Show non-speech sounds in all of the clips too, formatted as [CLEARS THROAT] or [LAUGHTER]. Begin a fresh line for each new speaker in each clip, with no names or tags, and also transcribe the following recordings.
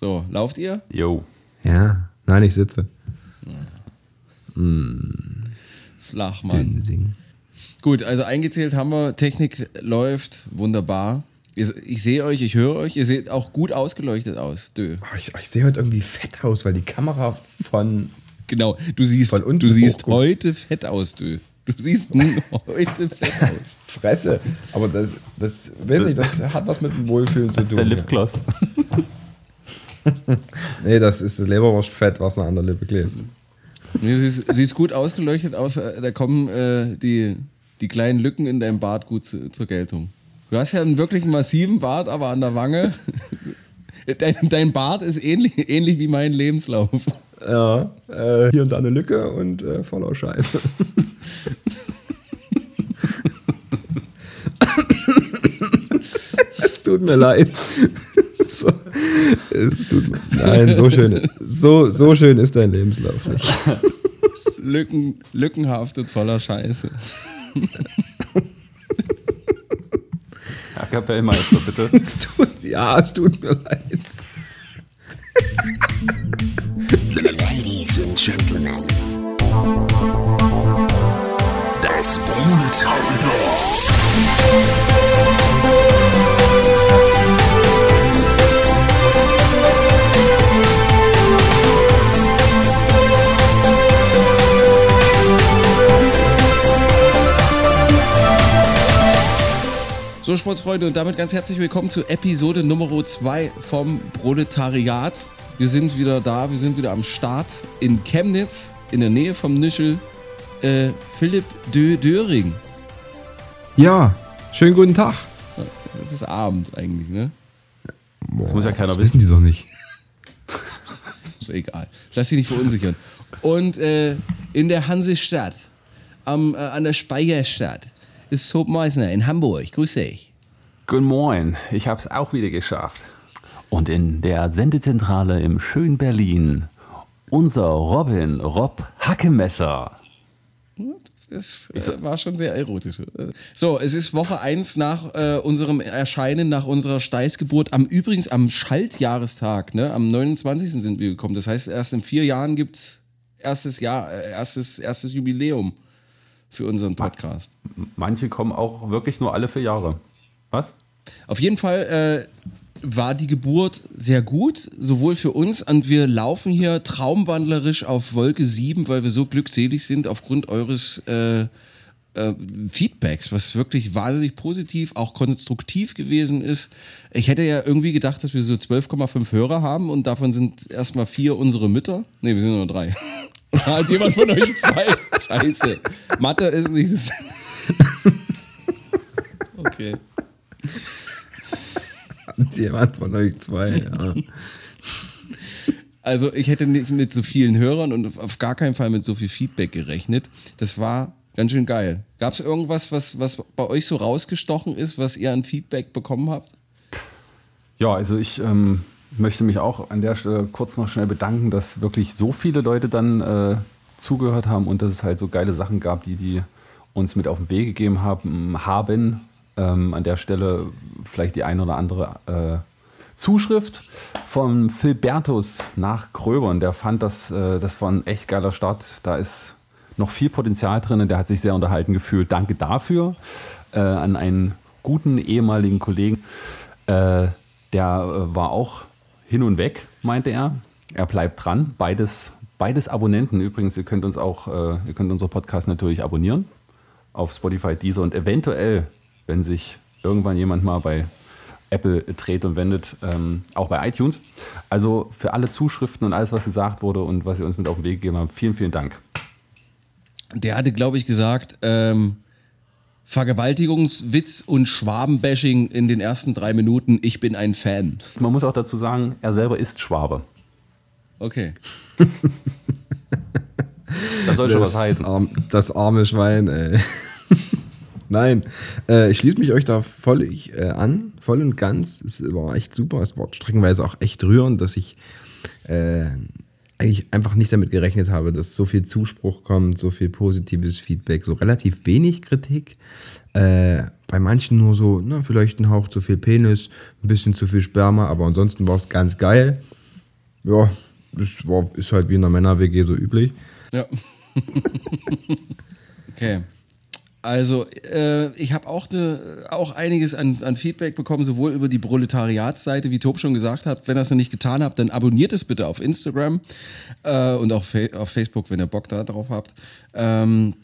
So, lauft ihr?
Jo.
Ja, nein, ich sitze.
Flach, Mann.
Singen.
Gut, also eingezählt haben wir, Technik läuft, wunderbar. Ich sehe euch, ich höre euch, ihr seht auch gut ausgeleuchtet aus. Dö.
Oh, ich, ich sehe heute irgendwie fett aus, weil die Kamera von.
Genau, du siehst,
Von unten
du siehst
hochguckt.
heute fett aus, Dö. Du siehst [LAUGHS] heute fett aus.
Fresse. Aber das, das, weiß nicht, das hat was mit dem Wohlfühlen zu
Das ist
tun.
der Lipgloss. [LAUGHS]
Nee, das ist das Leberwurstfett, was noch an der Lippe klebt.
Nee, Du siehst, siehst gut ausgeleuchtet aus, äh, da kommen äh, die, die kleinen Lücken in deinem Bart gut zu, zur Geltung. Du hast ja einen wirklich massiven Bart, aber an der Wange. [LAUGHS] Dein, dein Bart ist ähnlich, ähnlich wie mein Lebenslauf.
Ja, äh, hier und da eine Lücke und äh, voller Scheiße. es [LAUGHS] tut mir leid. [LAUGHS] So, es tut mir, nein, so schön, so, so schön ist dein Lebenslauf nicht. [LAUGHS]
Lücken, lückenhaftet voller Scheiße.
Ja, Kapellmeister, bitte. [LAUGHS]
Es tut, ja, es tut mir leid.
Ladies and Gentlemen. Das Proletariat.
So, Sportsfreunde, und damit ganz herzlich willkommen zu Episode Nummer 2 vom Proletariat. Wir sind wieder da, wir sind wieder am Start in Chemnitz, in der Nähe vom Nischel. Äh, Philipp Dö Döring.
Ja, schönen guten Tag.
Das ist Abend eigentlich, ne?
Das muss ja keiner
Das
wissen.
wissen die doch nicht. [LAUGHS]
Ist egal. Lass dich nicht verunsichern. Und äh, in der Hansestadt, am, äh, an der Speicherstadt, ist Tob Meissner in Hamburg. Grüß dich.
Guten Morgen, ich hab's auch wieder geschafft. Und in der Sendezentrale im schönen Berlin, unser Robin Rob Hackemesser.
Das äh, war schon sehr erotisch. So, es ist Woche 1 nach äh, unserem Erscheinen, nach unserer Steißgeburt. Am übrigens am Schaltjahrestag, ne? Am 29. sind wir gekommen. Das heißt, erst in vier Jahren gibt's erstes Jahr, äh, erstes, erstes Jubiläum für unseren Podcast.
Manche kommen auch wirklich nur alle vier Jahre. Was?
Auf jeden Fall äh, war die Geburt sehr gut, sowohl für uns und wir laufen hier traumwandlerisch auf Wolke 7, weil wir so glückselig sind aufgrund eures äh, äh, Feedbacks, was wirklich wahnsinnig positiv, auch konstruktiv gewesen ist. Ich hätte ja irgendwie gedacht, dass wir so 12,5 Hörer haben und davon sind erstmal vier unsere Mütter. Ne, wir sind nur drei. [LAUGHS] Hat jemand von euch zwei? [LAUGHS] Scheiße. Mathe ist nicht das. [LAUGHS] Okay.
Jemand von euch zwei, ja.
Also ich hätte nicht mit so vielen Hörern und auf gar keinen Fall mit so viel Feedback gerechnet. Das war ganz schön geil. Gab es irgendwas, was, was bei euch so rausgestochen ist, was ihr an Feedback bekommen habt?
Ja, also ich ähm, möchte mich auch an der Stelle kurz noch schnell bedanken, dass wirklich so viele Leute dann äh, zugehört haben und dass es halt so geile Sachen gab, die die uns mit auf den Weg gegeben haben. haben. Ähm, an der Stelle vielleicht die eine oder andere äh, Zuschrift von Philbertus nach Gröbern. Der fand, dass äh, das war ein echt geiler Start. Da ist noch viel Potenzial drin der hat sich sehr unterhalten gefühlt. Danke dafür äh, an einen guten ehemaligen Kollegen. Äh, der äh, war auch hin und weg, meinte er. Er bleibt dran. Beides, beides Abonnenten. Übrigens, ihr könnt uns auch, äh, ihr könnt unsere Podcast natürlich abonnieren auf Spotify, Deezer und eventuell, wenn sich irgendwann jemand mal bei Apple dreht und wendet, ähm, auch bei iTunes. Also für alle Zuschriften und alles, was gesagt wurde und was ihr uns mit auf den Weg gegeben habt, vielen, vielen Dank.
Der hatte, glaube ich, gesagt, ähm, Vergewaltigungswitz und Schwabenbashing in den ersten drei Minuten. Ich bin ein Fan.
Man muss auch dazu sagen, er selber ist Schwabe.
Okay. [LAUGHS]
Das soll schon was heißen.
Arm, das arme Schwein, ey. [LAUGHS] Nein, äh, ich schließe mich euch da voll ich, äh, an, voll und ganz. Es war echt super. Es war streckenweise auch echt rührend, dass ich äh, eigentlich einfach nicht damit gerechnet habe, dass so viel Zuspruch kommt, so viel positives Feedback, so relativ wenig Kritik. Äh, bei manchen nur so, na, vielleicht ein Hauch zu viel Penis, ein bisschen zu viel Sperma, aber ansonsten war es ganz geil. Ja, das war, ist halt wie in der Männer-WG so üblich.
Ja. [LAUGHS] okay. Also, äh, ich habe auch, ne, auch einiges an, an Feedback bekommen, sowohl über die Proletariatsseite, wie Tob schon gesagt hat. Wenn ihr es noch nicht getan habt, dann abonniert es bitte auf Instagram äh, und auch auf Facebook, wenn ihr Bock da drauf habt. Ähm,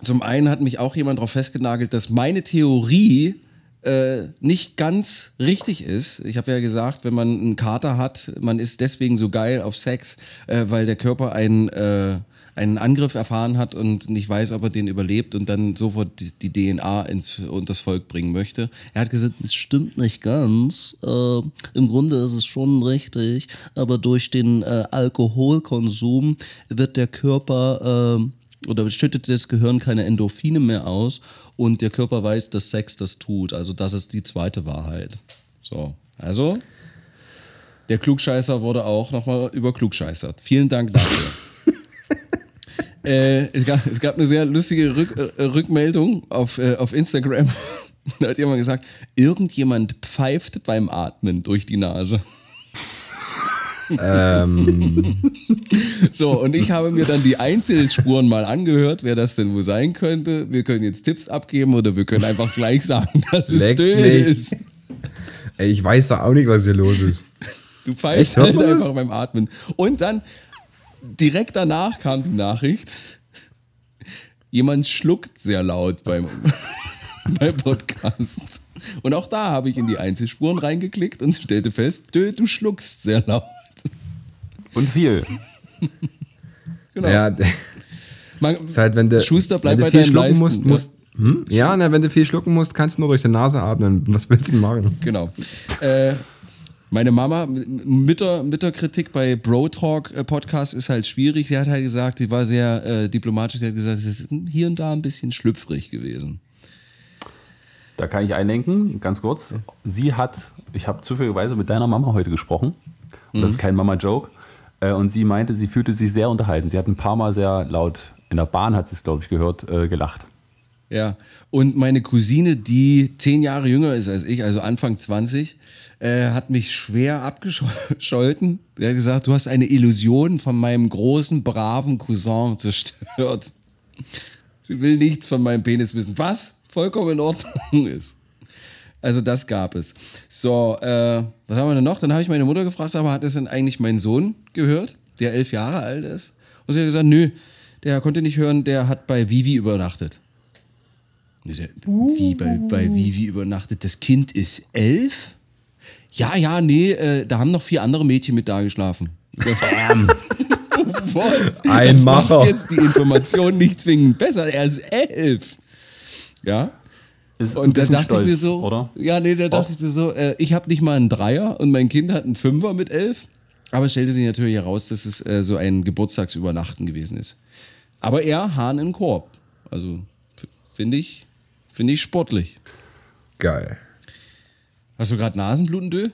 zum einen hat mich auch jemand darauf festgenagelt, dass meine Theorie äh, nicht ganz richtig ist. Ich habe ja gesagt, wenn man einen Kater hat, man ist deswegen so geil auf Sex, äh, weil der Körper einen, äh, einen Angriff erfahren hat und nicht weiß, ob er den überlebt und dann sofort die, die DNA ins unters Volk bringen möchte. Er hat gesagt, es stimmt nicht ganz. Äh, Im Grunde ist es schon richtig, aber durch den äh, Alkoholkonsum wird der Körper äh, oder schüttet das Gehirn keine Endorphine mehr aus und der Körper weiß, dass Sex das tut. Also das ist die zweite Wahrheit. So, also der Klugscheißer wurde auch nochmal überklugscheißert. Vielen Dank dafür. Äh, es, gab, es gab eine sehr lustige Rück, äh, Rückmeldung auf, äh, auf Instagram. [LAUGHS] da hat jemand gesagt, irgendjemand pfeift beim Atmen durch die Nase.
Ähm, [LAUGHS]
So, und ich habe mir dann die Einzelspuren mal angehört, wer das denn wohl sein könnte. Wir können jetzt Tipps abgeben oder wir können einfach gleich sagen, dass es
Leck mich.
ist.
ey, ich weiß da auch nicht, was hier los ist.
Du pfeifst halt einfach beim Atmen. Und dann direkt danach kam die Nachricht, jemand schluckt sehr laut beim, [LAUGHS] beim Podcast. Und auch da habe ich in die Einzelspuren reingeklickt und stellte fest, Dö, du schluckst sehr laut.
Und viel.
Genau.
Ja,
Man,
ist halt, wenn du,
Schuster, bleib
wenn
bei
du viel schlucken
Leisten,
musst,
ja.
musst hm? ja, na, wenn du viel schlucken musst, kannst du nur durch die Nase atmen. Was willst du denn machen?
Genau. Äh, meine Mama, Mütter, Mütterkritik bei Bro Talk äh, Podcast ist halt schwierig. Sie hat halt gesagt, sie war sehr äh, diplomatisch. Sie hat gesagt, es ist hier und da ein bisschen schlüpfrig gewesen.
Da kann ich einlenken, ganz kurz. Sie hat, ich habe zufälligerweise mit deiner Mama heute gesprochen. Und das ist kein Mama-Joke. Äh, Und sie meinte, sie fühlte sich sehr unterhalten. Sie hat ein paar Mal sehr laut, in der Bahn hat sie es, glaube ich, gehört, äh, gelacht.
Ja. Und meine Cousine, die zehn Jahre jünger ist als ich, also Anfang 20, äh, hat mich schwer abgescholten. Er hat gesagt, du hast eine Illusion von meinem großen, braven Cousin zerstört. Sie will nichts von meinem Penis wissen. Was vollkommen in Ordnung ist. Also das gab es. So, äh, was haben wir denn noch? Dann habe ich meine Mutter gefragt, aber hat das denn eigentlich mein Sohn gehört, der elf Jahre alt ist? Und sie hat gesagt, nö, der konnte nicht hören, der hat bei Vivi übernachtet. Wie bei, bei Vivi übernachtet? Das Kind ist elf? Ja, ja, nee, äh, da haben noch vier andere Mädchen mit da geschlafen. Was? [LAUGHS]
Ein
das
Macher.
macht jetzt die Information nicht zwingend besser. Er ist elf. Ja.
Ist
Und da dachte ich mir
stolz,
so,
oder?
ja, nee, da dachte ich mir so, äh, ich habe nicht mal einen Dreier und mein Kind hat einen Fünfer mit elf. Aber es stellte sich natürlich heraus, dass es äh, so ein Geburtstagsübernachten gewesen ist. Aber eher Hahn im Korb. Also finde ich, finde ich sportlich.
Geil.
Hast du gerade Nasenbluten, Dö?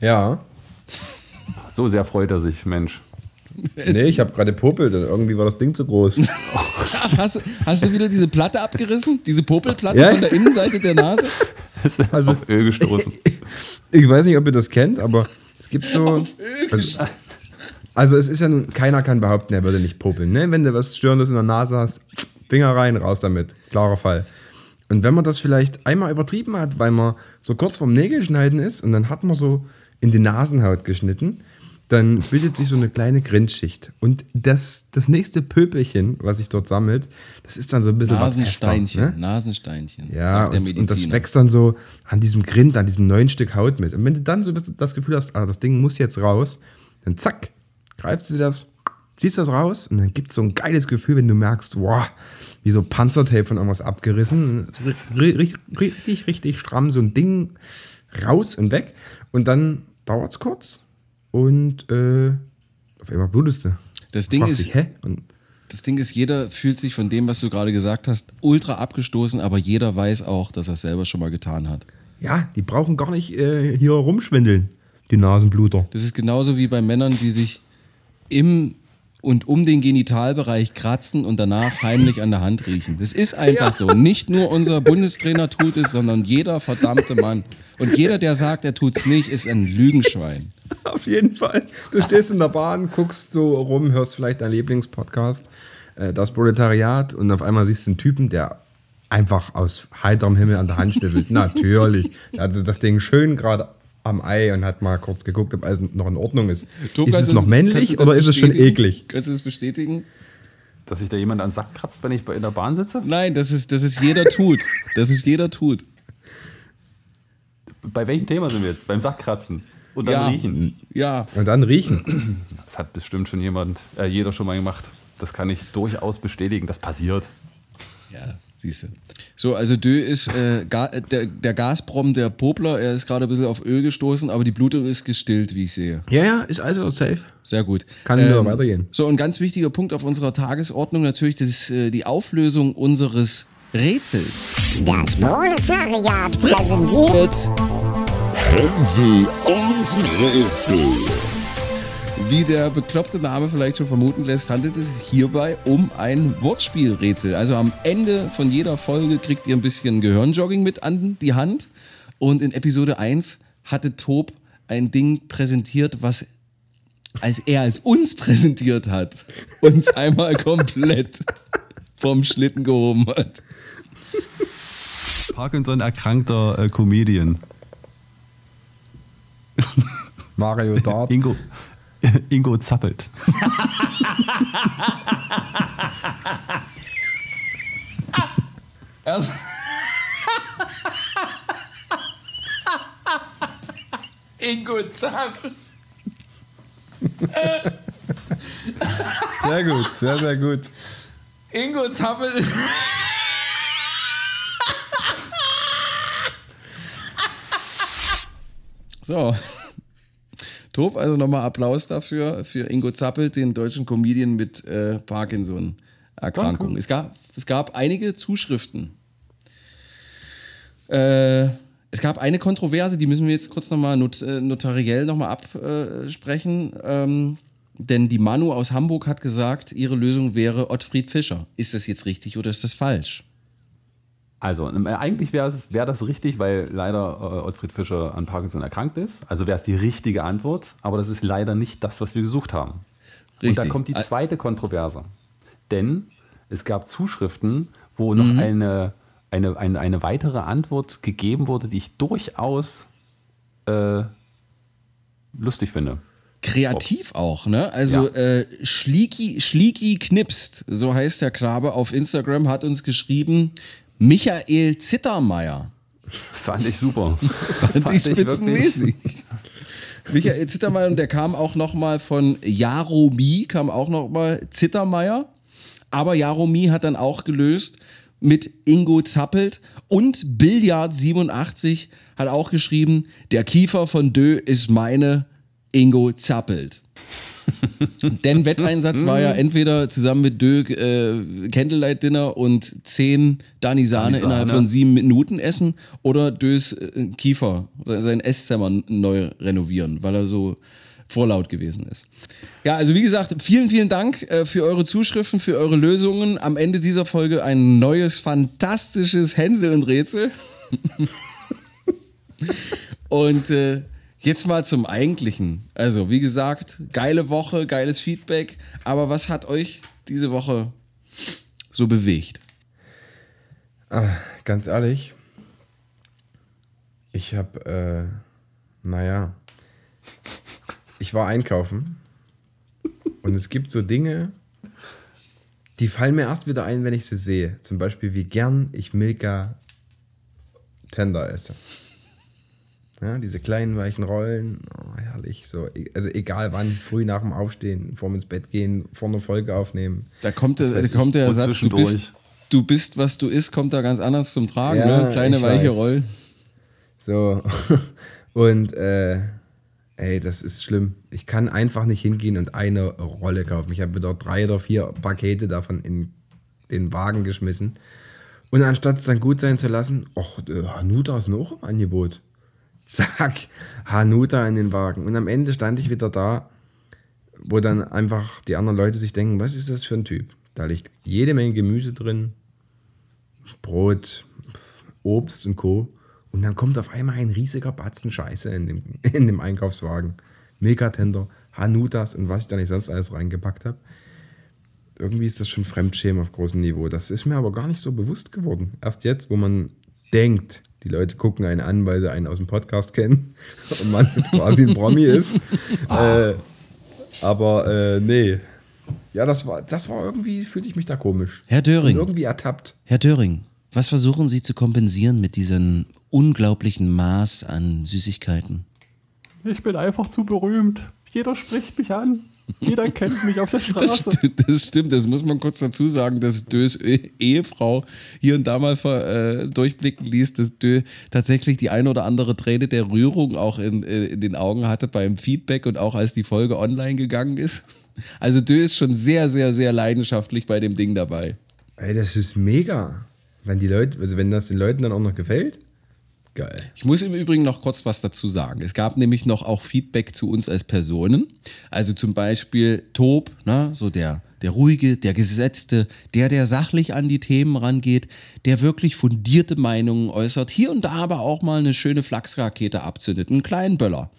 Ja.
So sehr freut er sich, Mensch. [LAUGHS]
Nee, ich habe gerade popelt und irgendwie war das Ding zu groß. [LAUGHS]
Hast, hast du wieder diese Platte abgerissen? Diese Popelplatte
Ja.
von der Innenseite der Nase? [LAUGHS]
Ist
Also-
auf Öl gestoßen.
Ich weiß nicht, ob ihr das kennt, aber es gibt so.
Auf Öl
Also, also es ist ja nun, keiner kann behaupten, er würde nicht popeln. Ne? Wenn du was Störendes in der Nase hast, Finger rein, raus damit. Klarer Fall. Und wenn man das vielleicht einmal übertrieben hat, weil man so kurz vorm Nägelschneiden ist und dann hat man so in die Nasenhaut geschnitten, dann bildet sich so eine kleine Grenzschicht. Und das, das nächste Pöpelchen, was sich dort sammelt, das ist dann so ein bisschen was
Nasensteinchen.
fester, ne?
Nasensteinchen.
Ja,
sagt der
und, und das wächst dann so an diesem Grind, an diesem neuen Stück Haut mit. Und wenn du dann so das- das Gefühl hast, ah, das Ding muss jetzt raus, dann zack, greifst du das, ziehst das raus und dann gibt es so ein geiles Gefühl, wenn du merkst, wow, wie so Panzertape von irgendwas abgerissen. Ri- Richtig, richtig, richtig stramm, so ein Ding raus und weg. Und dann dauert es kurz und äh, auf einmal blutest du.
Das Ding ist,
dich, hä? Und
Das Ding ist, jeder fühlt sich von dem, was du gerade gesagt hast, ultra abgestoßen, aber jeder weiß auch, dass er es selber schon mal getan hat.
ja, die brauchen gar nicht äh, hier rumschwindeln, die Nasenbluter.
Das ist genauso wie bei Männern, die sich im und um den Genitalbereich kratzen und danach heimlich an der Hand riechen. Das ist einfach so. Nicht nur unser Bundestrainer tut es, sondern jeder verdammte Mann. Und jeder, der sagt, er tut's nicht, ist ein Lügenschwein.
Auf jeden Fall. Du stehst in der Bahn, guckst so rum, hörst vielleicht deinen Lieblingspodcast, äh, das Proletariat, und auf einmal siehst du einen Typen, der einfach aus heiterem Himmel an der Hand schnüffelt. [LAUGHS] Natürlich. Hatte das Ding schön gerade am Ei und hat mal kurz geguckt, ob alles noch in Ordnung ist.
Tob,
ist es
du
noch
du
männlich oder ist es schon eklig?
Kannst du das bestätigen?
Dass sich da jemand an den Sack kratzt, wenn ich in der Bahn sitze?
Nein, das ist, das ist jeder tut. Das ist jeder tut.
Bei welchem Thema sind wir jetzt? Beim Sackkratzen. Und dann
Ja.
riechen.
Ja,
Und dann riechen.
Das hat bestimmt schon jemand, äh, jeder schon mal gemacht. Das kann ich durchaus bestätigen. Das passiert.
Ja, siehst du. So, also Dö ist äh, Ga äh, der, der Gazprom der Popler. Er ist gerade ein bisschen auf Öl gestoßen, aber die Blutung ist gestillt, wie ich sehe.
Ja, ja, ist also safe.
Sehr gut.
Kann nur weitergehen.
So, ein ganz wichtiger Punkt auf unserer Tagesordnung natürlich das ist, äh, die Auflösung unseres Rätsels.
Das Proletariat präsentiert
Hänsel und Rätsel.
Wie der bekloppte Name vielleicht schon vermuten lässt, handelt es sich hierbei um ein Wortspielrätsel. Also am Ende von jeder Folge kriegt ihr ein bisschen Gehirnjogging mit an die Hand. Und in Episode 1 hatte Tob ein Ding präsentiert, was als er es uns präsentiert hat, uns [LAUGHS] einmal komplett vom Schlitten gehoben hat.
Parkinson erkrankter äh, Comedian.
Mario Dart.
Ingo, Ingo zappelt. [LAUGHS]
Ingo Zapf.
Sehr gut, sehr, sehr gut.
Ingo Zappel. so. Top, also nochmal Applaus dafür, für Ingo Zappel, den deutschen Comedian mit äh, Parkinson-Erkrankung. Es gab, es gab einige Zuschriften. Äh, es gab eine Kontroverse, die müssen wir jetzt kurz nochmal not, äh, notariell nochmal absprechen. Ähm, denn die Manu aus Hamburg hat gesagt, ihre Lösung wäre Ottfried Fischer. Ist das jetzt richtig oder ist das falsch?
Also, ähm, eigentlich wäre wär das richtig, weil leider äh, Ottfried Fischer an Parkinson erkrankt ist. Also wäre es die richtige Antwort, aber das ist leider nicht das, was wir gesucht haben. Und da
Richtig.
kommt die zweite Kontroverse. Denn es gab Zuschriften, wo noch eine, eine, eine, eine weitere Antwort gegeben wurde, die ich durchaus äh, lustig finde.
Kreativ auch, ne? Also
Ja.
äh, Schlieki, Schlieki knipst, so heißt der Knabe auf Instagram, hat uns geschrieben, Michael Zittermeier.
Fand ich super. [LAUGHS]
Fand ich
ich
spitzenmäßig. [LAUGHS] Michael Zittermeier und der kam auch noch mal von Jaromi, kam auch noch mal Zittermeier. Aber Jaromi hat dann auch gelöst mit Ingo Zappelt und Billard 87 hat auch geschrieben, der Kiefer von Dö ist meine Ingo Zappelt. [LAUGHS] Denn Wetteinsatz war ja entweder zusammen mit Dö äh, Candlelight Dinner und 10 Dani Sahne
Sahne.
innerhalb von sieben Minuten essen oder Dös äh, Kiefer, sein Esszimmer neu renovieren, weil er so vorlaut gewesen ist. Ja, also wie gesagt, vielen, vielen Dank äh, für eure Zuschriften, für eure Lösungen. Am Ende dieser Folge ein neues, fantastisches Hänsel und Rätsel. [LAUGHS] und äh, jetzt mal zum Eigentlichen. Also, wie gesagt, geile Woche, geiles Feedback. Aber was hat euch diese Woche so bewegt?
Ganz ehrlich, ich habe, äh, naja, ich war einkaufen und es gibt so Dinge, die fallen mir erst wieder ein, wenn ich sie sehe. Zum Beispiel, wie gern ich Milka Tender esse. Ja, diese kleinen weichen Rollen, oh, herrlich. So, also egal wann, früh nach dem Aufstehen, vorm ins Bett gehen, vor einer Folge aufnehmen.
Da kommt, der, da kommt der Satz, du bist, du bist, was du isst, kommt da ganz anders zum Tragen.
Ja,
ne? Kleine
ich
weiche
weiß.
Rollen.
So. [LAUGHS] Und äh, ey, das ist schlimm. Ich kann einfach nicht hingehen und eine Rolle kaufen. Ich habe wieder drei oder vier Pakete davon in den Wagen geschmissen. Und anstatt es dann gut sein zu lassen, ach, äh, Hanuta ist noch im Angebot. Zack, Hanuta in den Wagen. Und am Ende stand ich wieder da wo dann einfach die anderen Leute sich denken, was ist das für ein Typ? Da liegt jede Menge Gemüse drin, Brot, Obst und Co. Und dann kommt auf einmal ein riesiger Batzen Scheiße in dem, [LAUGHS] in dem Einkaufswagen. Milka-Tender, Hanutas und was ich da nicht sonst alles reingepackt habe. Irgendwie ist das schon Fremdschämen auf großem Niveau. Das ist mir aber gar nicht so bewusst geworden. Erst jetzt, wo man denkt, die Leute gucken einen an, weil sie einen aus dem Podcast kennen [LAUGHS] und man jetzt quasi ein Promi ist. [LAUGHS] äh, aber äh, nee. Ja, das war, das war irgendwie, fühlte ich mich da komisch.
Herr Döring.
Und irgendwie ertappt.
Herr Döring, was versuchen Sie zu kompensieren mit diesem unglaublichen Maß an Süßigkeiten?
Ich bin einfach zu berühmt. Jeder spricht mich an. Jeder kennt mich auf der [LAUGHS]
Das,
Straße.
sti- das stimmt, das muss man kurz dazu sagen, dass Dös E- Ehefrau hier und da mal ver, äh, durchblicken ließ, dass Dö tatsächlich die eine oder andere Träne der Rührung auch in, äh, in den Augen hatte beim Feedback und auch als die Folge online gegangen ist. Also Dö ist schon sehr, sehr, sehr leidenschaftlich bei dem Ding dabei.
Ey, das ist mega. Wenn die Leute, also wenn das den Leuten dann auch noch gefällt, geil.
Ich muss im Übrigen noch kurz was dazu sagen. Es gab nämlich noch auch Feedback zu uns als Personen. Also zum Beispiel Tob, ne, so der, der ruhige, der gesetzte, der, der sachlich an die Themen rangeht, der wirklich fundierte Meinungen äußert, hier und da aber auch mal eine schöne Flachsrakete abzündet, einen kleinen Böller.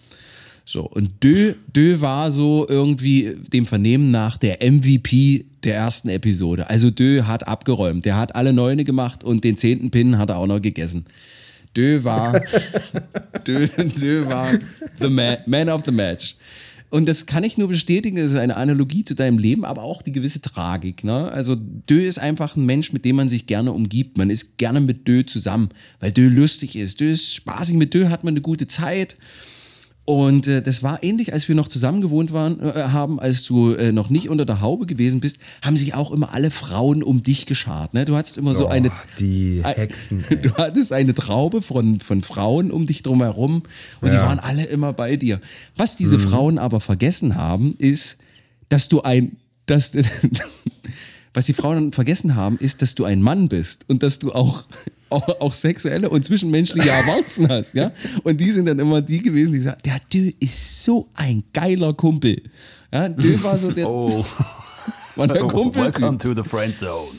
So, und Dö, Dö war so irgendwie dem Vernehmen nach der MVP der ersten Episode. Also Dö hat abgeräumt. Der hat alle Neune gemacht und den zehnten Pin hat er auch noch gegessen. Dö war, Dö, Dö war the man, man of the match. Und das kann ich nur bestätigen, das ist eine Analogie zu deinem Leben, aber auch die gewisse Tragik. Ne? Also Dö ist einfach ein Mensch, mit dem man sich gerne umgibt. Man ist gerne mit Dö zusammen, weil Dö lustig ist. Dö ist spaßig, mit Dö hat man eine gute Zeit. Und äh, das war ähnlich, als wir noch zusammen gewohnt waren, äh, haben, als du äh, noch nicht unter der Haube gewesen bist, haben sich auch immer alle Frauen um dich geschart. Ne? Du hattest immer so
Oh,
eine.
die Hexen. [LAUGHS] ey.
Du hattest eine Traube von, von Frauen um dich drumherum und die
Ja.
waren alle immer bei dir. Was diese Frauen aber vergessen haben, ist, dass du ein, dass, [LAUGHS] was die Frauen vergessen haben, ist, dass du ein Mann bist und dass du auch, auch, auch sexuelle und zwischenmenschliche Avancen hast, ja. Und die sind dann immer die gewesen, die sagen, der Dö ist so ein geiler Kumpel. Ja, Dö war so der, [LAUGHS]
Oh,
war der [LAUGHS] Kumpel.
welcome to the friend zone.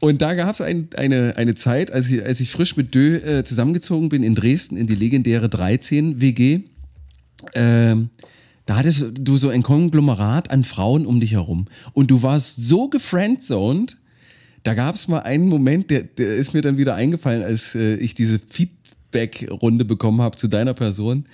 Und da gab es ein, eine, eine Zeit, als ich, als ich frisch mit Dö äh, zusammengezogen bin in Dresden, in die legendäre 13 WG. Ähm, da hattest du so ein Konglomerat an Frauen um dich herum. Und du warst so gefriendzoned, da gab es mal einen Moment, der, der ist mir dann wieder eingefallen, als äh, ich diese Feedback-Runde bekommen habe zu deiner Person.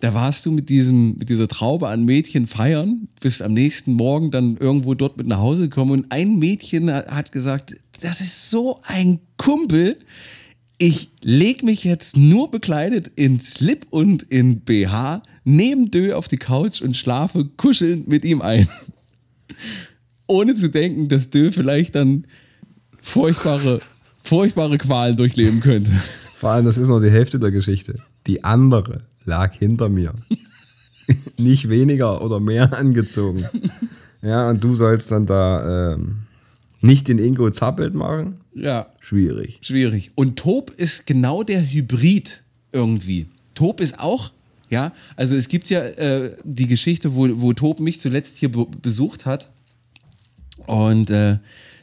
Da warst du mit, diesem, mit dieser Traube an Mädchen feiern, bist am nächsten Morgen dann irgendwo dort mit nach Hause gekommen und ein Mädchen hat gesagt, das ist so ein Kumpel, ich leg mich jetzt nur bekleidet in Slip und in BH neben Dö auf die Couch und schlafe kuschelnd mit ihm ein. [LAUGHS] Ohne zu denken, dass Dö vielleicht dann furchtbare, furchtbare Qualen durchleben könnte.
Vor allem, das ist noch die Hälfte der Geschichte. Die andere lag hinter mir. [LAUGHS] Nicht weniger oder mehr angezogen. Ja, und du sollst dann da ähm, nicht den Ingo Zappelt machen.
Ja,
Schwierig.
schwierig. Und Tob ist genau der Hybrid irgendwie. Tob ist auch, ja, also es gibt ja äh, die Geschichte, wo, wo Tob mich zuletzt hier be besucht hat. Und äh,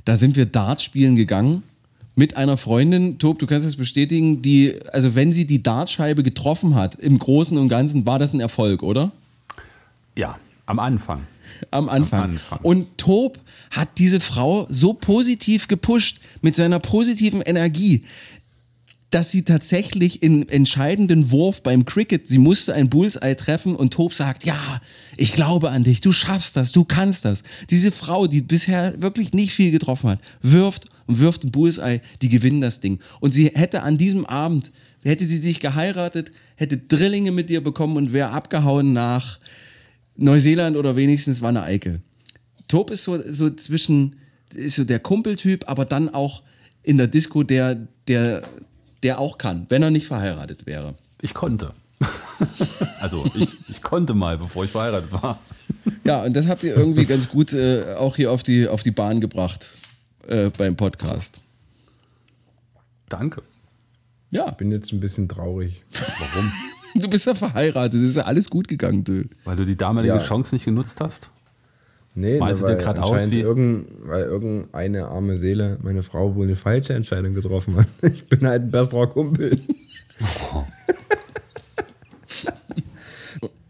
da sind wir Dart spielen gegangen mit einer Freundin, Tob, du kannst das bestätigen, die, also wenn sie die Dartscheibe getroffen hat, im Großen und Ganzen war das ein Erfolg, oder?
Ja, am Anfang.
Am Anfang.
Am Anfang.
Und Tob hat diese Frau so positiv gepusht mit seiner positiven Energie, dass sie tatsächlich in entscheidenden Wurf beim Cricket, sie musste ein Bullseye treffen und Tob sagt, ja, ich glaube an dich, du schaffst das, du kannst das. Diese Frau, die bisher wirklich nicht viel getroffen hat, wirft und wirft ein Bullseye, die gewinnen das Ding. Und sie hätte an diesem Abend, hätte sie dich geheiratet, hätte Drillinge mit dir bekommen und wäre abgehauen nach Neuseeland oder wenigstens Wanne Eickel. Tob ist so, so zwischen, ist so der Kumpeltyp, aber dann auch in der Disco der, der, der auch kann, wenn er nicht verheiratet wäre.
Ich konnte. [LAUGHS] also ich, ich konnte mal, bevor ich verheiratet war.
Ja, und das habt ihr irgendwie ganz gut äh, auch hier auf die, auf die Bahn gebracht äh, beim Podcast.
Danke.
Ja,
Bin jetzt ein bisschen traurig.
Warum? [LAUGHS]
du bist ja verheiratet, es ist ja alles gut gegangen, du.
Weil du die damalige
Ja.
Chance nicht genutzt hast?
Nee,
Malst du
weil
dir gerade aus wie-
Irgend, weil irgendeine arme Seele, meine Frau, wohl eine falsche Entscheidung getroffen hat. [LAUGHS] Ich bin halt ein besserer Kumpel. [LAUGHS]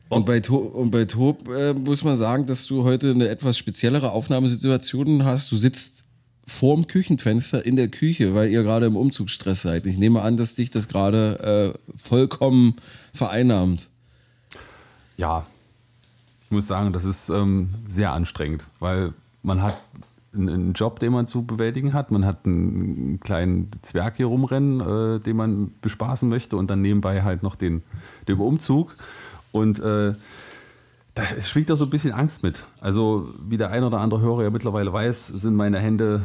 Und bei, to und bei Tob äh, muss man sagen, dass du heute eine etwas speziellere Aufnahmesituation hast. Du sitzt vorm Küchenfenster in der Küche, weil ihr gerade im Umzugsstress seid. Ich nehme an, dass dich das gerade äh, vollkommen vereinnahmt.
Ja, ich muss sagen, das ist ähm, sehr anstrengend, weil man hat einen- Job, den man zu bewältigen hat. Man hat einen kleinen Zwerg hier rumrennen, äh, den man bespaßen möchte und dann nebenbei halt noch den, den Umzug. Und äh, da schwingt da so ein bisschen Angst mit. Also, wie der ein oder andere Hörer ja mittlerweile weiß, sind meine Hände,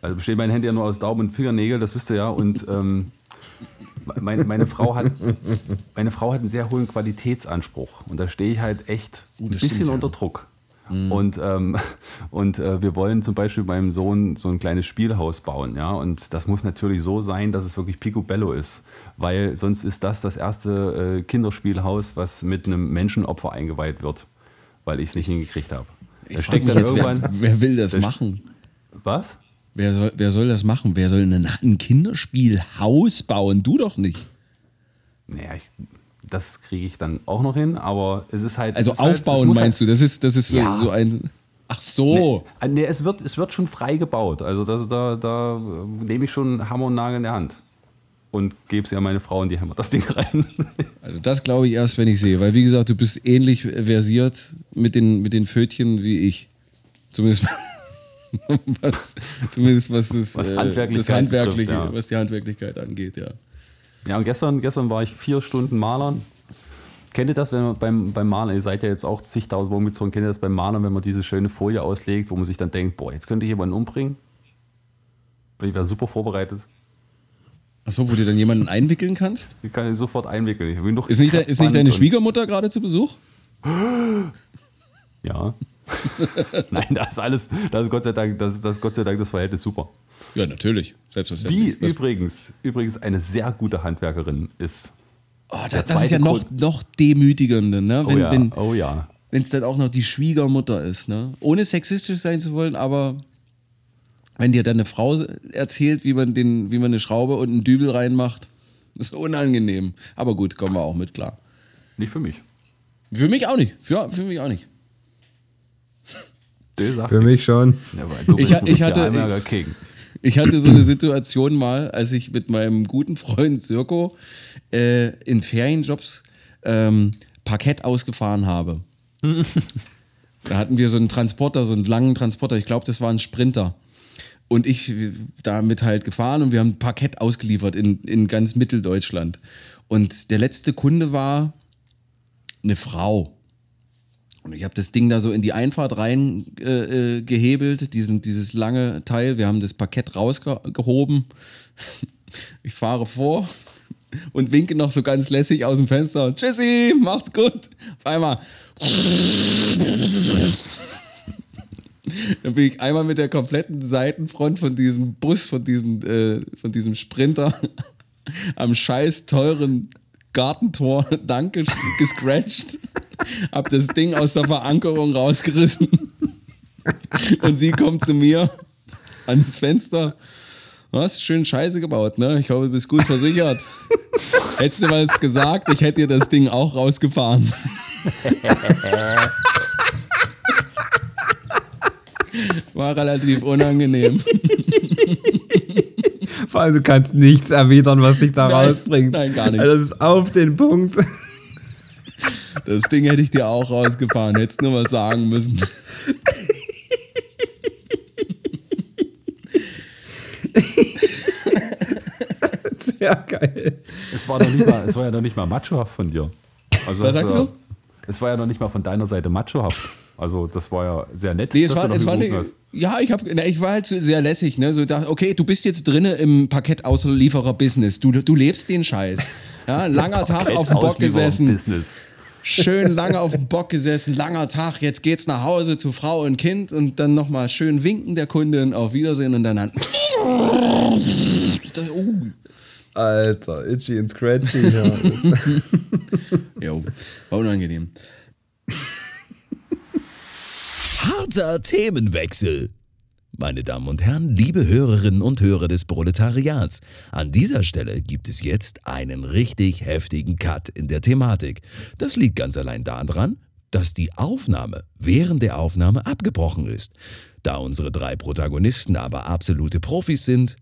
also bestehen meine Hände ja nur aus Daumen und Fingernägel, das wisst ihr ja. Und ähm, meine, meine, Frau hat, meine Frau hat einen sehr hohen Qualitätsanspruch. Und da stehe ich halt echt ein
das
bisschen
stimmt,
unter Druck. Und, ähm, und äh, wir wollen zum Beispiel meinem Sohn so ein kleines Spielhaus bauen. Ja? Und das muss natürlich so sein, dass es wirklich picobello ist. Weil sonst ist das das erste äh, Kinderspielhaus, was mit einem Menschenopfer eingeweiht wird. Weil ich es nicht hingekriegt habe. Da steckt dann
jetzt, wer,
irgendwann.
wer will das
Da-
machen?
Was?
Wer soll, wer soll das machen? Wer soll ein, ein Kinderspielhaus bauen? Du doch nicht.
Naja, ich, das kriege ich dann auch noch hin, aber es ist halt.
Also
halt,
aufbauen
muss
meinst du? Das ist, das ist so,
Ja.
so ein. Ach so.
Halt, nee, es, wird, es wird schon frei gebaut. Also das, da, da äh, nehme ich schon Hammer und Nagel in der Hand. Und gebe es ja meine Frau und die hämmert das Ding rein. [LAUGHS]
Also das glaube ich erst, wenn ich sehe. Weil wie gesagt, du bist ähnlich versiert mit den, mit den Fötchen wie ich. Zumindest [LAUGHS] was, zumindest was, das,
Was
äh,
Handwerklichkeit
das Handwerkliche,
betrifft, ja.
was die Handwerklichkeit angeht, ja.
ja, und gestern, gestern war ich vier Stunden Malern. Kennt ihr das, wenn man beim, beim Malern, ihr seid ja jetzt auch zigtausend Mal umgezogen, kennt ihr das beim Malern, wenn man diese schöne Folie auslegt, wo man sich dann denkt, boah, jetzt könnte ich jemanden umbringen? Und ich wäre super vorbereitet.
Achso, wo du dann jemanden einwickeln kannst?
Ich kann ihn sofort einwickeln.
Ist nicht, de- ist nicht deine Schwiegermutter gerade zu Besuch? [GASPS]
Ja. [LAUGHS] Nein, das ist alles, das ist Gott sei Dank, das ist, das Gott sei Dank das Verhältnis super.
Ja, natürlich.
Die
Selbstverständlich. Das,
übrigens, übrigens eine sehr gute Handwerkerin ist.
oh, das, das ist ja noch, noch demütigender, ne?
Oh
Wenn,
ja,
wenn,
oh ja.
wenn es dann auch noch die Schwiegermutter ist, ne? Ohne sexistisch sein zu wollen, aber wenn dir deine Frau erzählt, wie man, den, wie man eine Schraube und einen Dübel reinmacht, [LAUGHS] ist unangenehm. Aber gut, kommen wir auch mit klar.
Nicht für mich.
Für mich auch nicht. Für, für mich auch nicht.
Für
nichts.
mich schon.
Ja,
Ich hatte-. Ich hatte so eine Situation mal, als ich mit meinem guten Freund Sirko äh, in Ferienjobs ähm, Parkett ausgefahren habe. [LAUGHS] da hatten wir so einen Transporter, so einen langen Transporter. Ich glaube, das war ein Sprinter. Und ich damit halt gefahren und wir haben Parkett ausgeliefert in, in ganz Mitteldeutschland. Und der letzte Kunde war eine Frau. Und ich habe das Ding da so in die Einfahrt rein äh, äh, diesen, dieses lange Teil. Wir haben das Parkett rausgehoben. [LAUGHS] Ich fahre vor und winke noch so ganz lässig aus dem Fenster. Tschüssi, macht's gut. Auf einmal. [LAUGHS] Dann bin ich einmal mit der kompletten Seitenfront von diesem Bus, von diesem, äh, von diesem Sprinter [LAUGHS] am scheiß teuren Gartentor [LAUGHS] Danke gescratcht. Hab das Ding aus der Verankerung rausgerissen. Und sie kommt zu mir ans Fenster. Du hast schön Scheiße gebaut, ne? Ich hoffe, du bist gut versichert. Hättest du was gesagt, ich hätte dir das Ding auch rausgefahren. War relativ unangenehm.
Vor allem, du kannst nichts erwidern, was dich da
Nein,
rausbringt.
nein, gar nicht.
Also, das ist auf den Punkt.
Das Ding hätte ich dir auch rausgefahren, hättest nur was sagen müssen.
Sehr geil.
Es war, mal, es war ja noch nicht mal machohaft von dir. Also
Was sagst du?
Es war ja noch nicht mal von deiner Seite machohaft. Also das war ja sehr nett,
Nee, es
dass
war,
du
es war nicht,
hast.
ja, ich, hab, na, ich war halt sehr lässig, ne? So dachte, okay, du bist jetzt drinne im Parkettauslieferer-Business. Du, du lebst den Scheiß. Ja, [LAUGHS] langer Tag auf dem Bock gesessen.
Business.
Schön lange auf dem Bock gesessen, langer Tag, jetzt geht's nach Hause zu Frau und Kind und dann nochmal schön winken der Kundin, auf Wiedersehen und dann an. [LAUGHS] Oh,
Alter, itchy und scratchy. Ja, [LAUGHS]
war unangenehm.
Kurzer Themenwechsel. Meine Damen und Herren, liebe Hörerinnen und Hörer des Proletariats, an dieser Stelle gibt es jetzt einen richtig heftigen Cut in der Thematik. Das liegt ganz allein daran, dass die Aufnahme während der Aufnahme abgebrochen ist. Da unsere drei Protagonisten aber absolute Profis sind,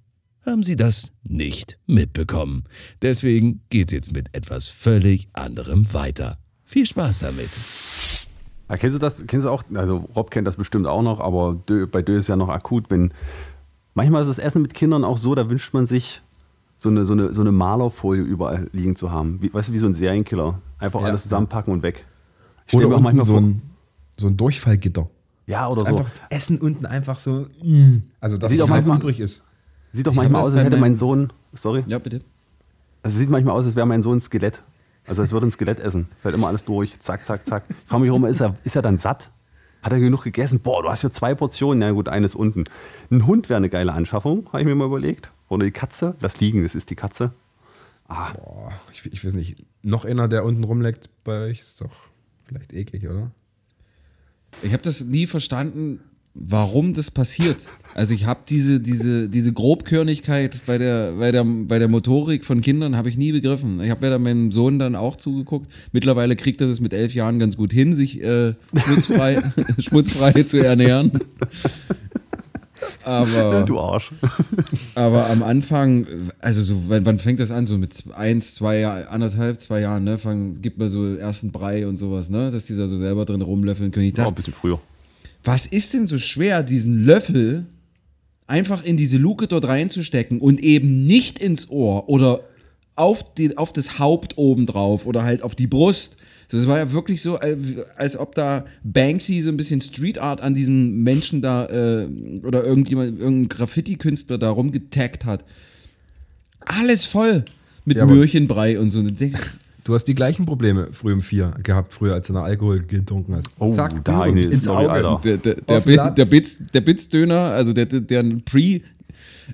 haben sie das nicht mitbekommen. Deswegen geht jetzt mit etwas völlig anderem weiter. Viel Spaß damit.
Ja, kennst du das? Kennst du auch? Also Rob kennt das bestimmt auch noch, aber Dö, bei Dö ist ja noch akut. Wenn, manchmal ist das Essen mit Kindern auch so, da wünscht man sich so eine, so eine, so eine Malerfolie überall liegen zu haben. Wie, weißt du, wie so ein Serienkiller. Einfach
Ja,
alles zusammenpacken und weg. Ich
Oder
stell mir auch manchmal
so ein, so ein Durchfallgitter.
Ja, oder
Das
so.
Einfach das Essen unten einfach so. Also, dass
Sieht
es
auch
halb
manchmal-
übrig ist.
Sieht doch manchmal aus, als hätte mein Sohn. Sorry.
Ja, bitte.
Also sieht manchmal aus, als wäre mein Sohn ein Skelett. Also als würde ein Skelett essen. Fällt immer alles durch. Zack, zack, zack. Ich frage mich auch immer, ist er, ist er dann satt? Hat er genug gegessen? Boah, du hast hier zwei Portionen. Na gut, eines unten. Ein Hund wäre eine geile Anschaffung, habe ich mir mal überlegt. Oder die Katze. Lass liegen, das ist die Katze.
Boah, ich, ich weiß nicht. Noch einer, der unten rumleckt bei euch, ist doch vielleicht eklig, oder?
Ich habe das nie verstanden, warum das passiert. Also ich habe diese, diese, diese Grobkörnigkeit bei der, bei, der, bei der Motorik von Kindern habe ich nie begriffen. Ich habe ja dann meinem Sohn dann auch zugeguckt. Mittlerweile kriegt er das mit elf Jahren ganz gut hin, sich äh, schmutzfrei, [LAUGHS] schmutzfrei zu ernähren. Aber,
Du Arsch.
aber am Anfang, also so, wann, wann fängt das an? So mit eins, zwei, anderthalb, zwei Jahren, ne? Fang, gibt man so ersten Brei und sowas, ne? Dass die da so selber drin rumlöffeln können. Ich
Ja,
dachte,
ein bisschen früher.
Was ist denn so schwer, diesen Löffel einfach in diese Luke dort reinzustecken und eben nicht ins Ohr oder auf, die, auf das Haupt oben drauf oder halt auf die Brust? Das war ja wirklich so, äh, als ob da Banksy so ein bisschen Street Art an diesen Menschen da äh, oder irgendjemand, irgendein Graffiti-Künstler da rumgetaggt hat. Alles voll mit
Ja,
Möhrchenbrei und so. Und
Du hast die gleichen Probleme früh um vier gehabt, früher, als du noch Alkohol getrunken hast.
Oh, da
Blumen
eine
ins Auge.
Alter.
Der, der, der,
Platz.
der, Bitz, der Bitzdöner, also der, der, der Pre,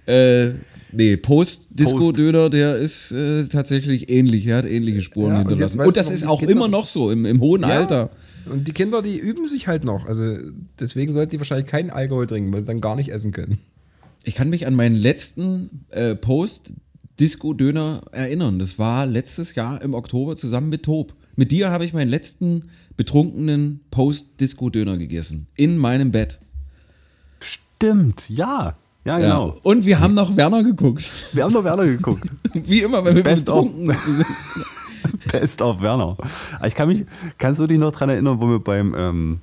äh, nee, Post-Disco-Döner, der ist äh, tatsächlich ähnlich. Er hat ähnliche Spuren
Ja, und
hinterlassen. Und,
du,
das ist auch
Kinder
immer noch so im, im hohen Alter.
Und die Kinder, die üben sich halt noch. Also deswegen sollten die wahrscheinlich keinen Alkohol trinken, weil sie dann gar nicht essen können.
Ich kann mich an meinen letzten äh, Post-Disco-Döner erinnern. Das war letztes Jahr im Oktober zusammen mit Tob. Mit dir habe ich meinen letzten betrunkenen Post-Disco-Döner gegessen. In meinem Bett.
Stimmt, ja. Ja, genau.
Und wir haben noch Werner geguckt.
Wir haben noch Werner geguckt. [LAUGHS]
Wie immer, wenn wir
Best of.
betrunken [LAUGHS] sind.
Best of Werner. Ich kann mich, kannst du dich noch daran erinnern, wo wir beim, ähm,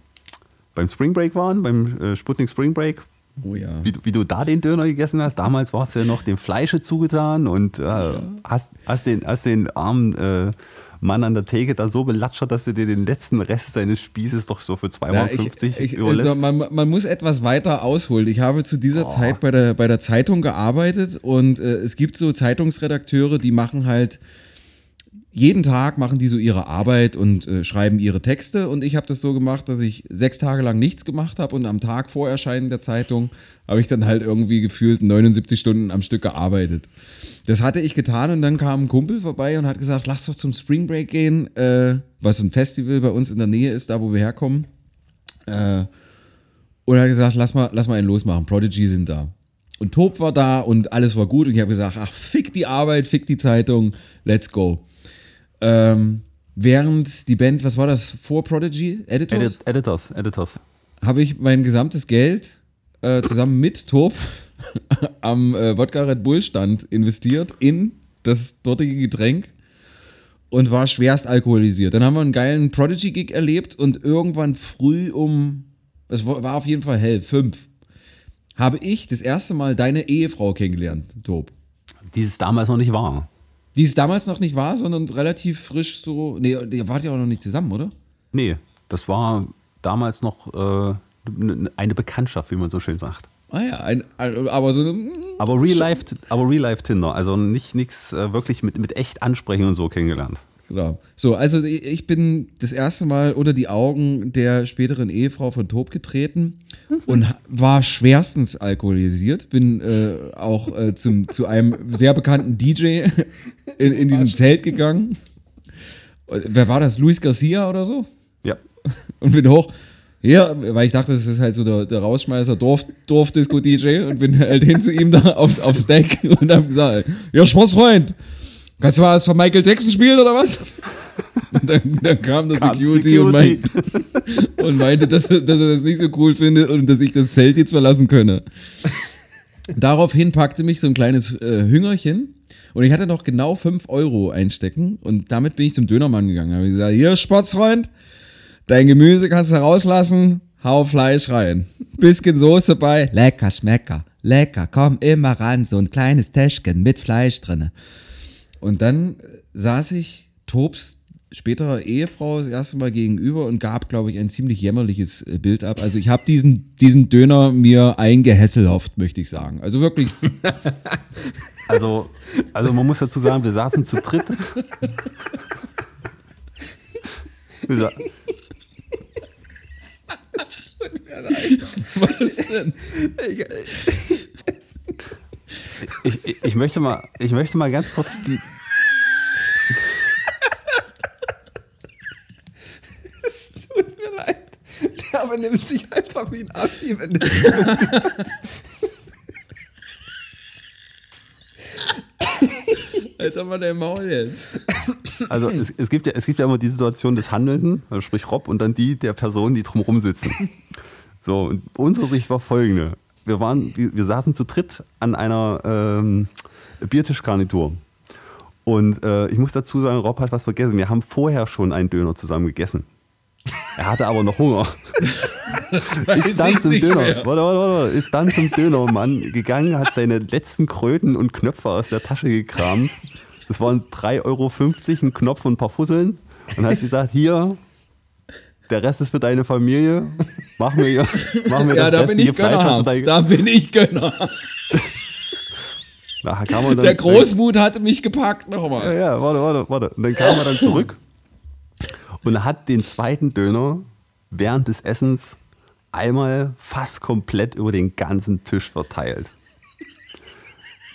beim Spring Break waren, beim äh, Sputnik Spring Break?
Oh ja.
Wie, du- wie du da den Döner gegessen hast. Damals warst du ja noch dem Fleische zugetan und äh, hast, hast, den, hast den armen äh, Mann an der Theke da so belatschert, dass du dir den letzten Rest deines Spießes doch so für 2,50
Ja,
Euro
ich,
überlässt.
man, man muss etwas weiter ausholen. Ich habe zu dieser Zeit bei der, bei der Zeitung gearbeitet und äh, es gibt so Zeitungsredakteure, die machen halt jeden Tag machen die so ihre Arbeit und äh, schreiben ihre Texte und ich habe das so gemacht, dass ich sechs Tage lang nichts gemacht habe und am Tag vor Erscheinen der Zeitung habe ich dann halt irgendwie gefühlt 79 Stunden am Stück gearbeitet. Das hatte ich getan und dann kam ein Kumpel vorbei und hat gesagt, lass doch zum Spring Break gehen, äh, was ein Festival bei uns in der Nähe ist, da wo wir herkommen. Äh, und er hat gesagt, lass mal, lass mal einen losmachen. Prodigy sind da. Und Tob war da und alles war gut. Und ich habe gesagt, ach, fick die Arbeit, fick die Zeitung, let's go. Ähm, während die Band, was war das, vor Prodigy? Editors?
Edit Editors, Editors.
habe ich mein gesamtes Geld äh, zusammen mit Tob [LAUGHS] am äh, Wodka Red Bull Stand investiert in das dortige Getränk und war schwerst alkoholisiert. Dann haben wir einen geilen Prodigy-Gig erlebt und irgendwann früh um, es war auf jeden Fall hell, fünf, habe ich das erste Mal deine Ehefrau kennengelernt, Tob.
Die es damals noch nicht war.
Die es damals noch nicht war, sondern relativ frisch so. Nee, ihr wart ja auch noch nicht zusammen, oder?
Nee, das war damals noch äh, n- eine Bekanntschaft, wie man so schön sagt.
Ah ja, ein, ein, aber so. mm,
Aber Real Life, aber Real Life Tinder, also nicht nichts äh, wirklich mit, mit echt ansprechen und so kennengelernt.
Genau. So, also ich bin das erste Mal unter die Augen der späteren Ehefrau von Tob getreten und ha- war schwerstens alkoholisiert. Bin äh, auch äh, zum, zu einem sehr bekannten DJ [LAUGHS] in, in diesem Zelt gegangen. Wer war das? Luis Garcia oder so?
Ja. [LAUGHS]
Und bin hoch. Ja, weil ich dachte, das ist halt so der, der Rausschmeißer Dorf, Dorfdisco-DJ und bin halt hin zu ihm da aufs, aufs Deck und hab gesagt, ja, Sportsfreund, kannst du mal was von Michael Jackson spielen oder was? [LAUGHS] Und dann, dann kam der
Kam
Security, Und, mein,
Security. [LAUGHS]
und meinte, dass, er- dass er das nicht so cool findet und dass ich das Zelt jetzt verlassen könne. [LAUGHS] Daraufhin packte mich so ein kleines äh, Hüngerchen und ich hatte noch genau 5 Euro einstecken und damit bin ich zum Dönermann gegangen. Habe gesagt, hier Sportsfreund, dein Gemüse kannst du rauslassen, hau Fleisch rein. Bisschen Soße bei, lecker, schmecker, lecker, komm immer ran, so ein kleines Täschchen mit Fleisch drinne. Und dann äh, saß ich Tobs späterer Ehefrau das erste Mal gegenüber und gab, glaube ich, ein ziemlich jämmerliches äh, Bild ab. Also ich habe diesen, diesen Döner mir eingehässelhofft, möchte ich sagen. Also wirklich, [LAUGHS]
Also, also man muss dazu sagen, wir saßen zu dritt. [LAUGHS] Wir
was denn?
Ich, ich, ich, möchte mal, ich möchte mal ganz kurz die.
Tut mir leid. Der aber nimmt sich einfach wie ein Assi, wenn der [LAUGHS]
Alter, mal dein Maul jetzt.
Also es, es, gibt ja, es gibt ja immer die Situation des Handelnden, also sprich Rob, und dann die der Personen, die drumherum sitzen. So, und unsere Sicht war folgende. Wir, waren, wir saßen zu dritt an einer ähm, Biertischgarnitur. Und äh, ich muss dazu sagen, Rob hat was vergessen. Wir haben vorher schon einen Döner zusammen gegessen. Er hatte aber noch Hunger. [LAUGHS] ist dann zum Döner. Warte, warte, warte, ist dann zum Dönermann gegangen, hat seine letzten Kröten und Knöpfe aus der Tasche gekramt. Das waren 3,50 Euro, ein Knopf und ein paar Fusseln. Und hat gesagt, hier, der Rest ist für deine Familie. Mach mir, [LAUGHS] mach mir
Ja,
das
da bin ich
Fleisch.
Gönner.
da-
Da bin ich Gönner. [LAUGHS]
Da kam er dann,
Der Großmut hatte mich gepackt
Ja,
nochmal.
ja, warte, warte, warte. Und dann kam er dann zurück und hat den zweiten Döner während des Essens einmal fast komplett über den ganzen Tisch verteilt.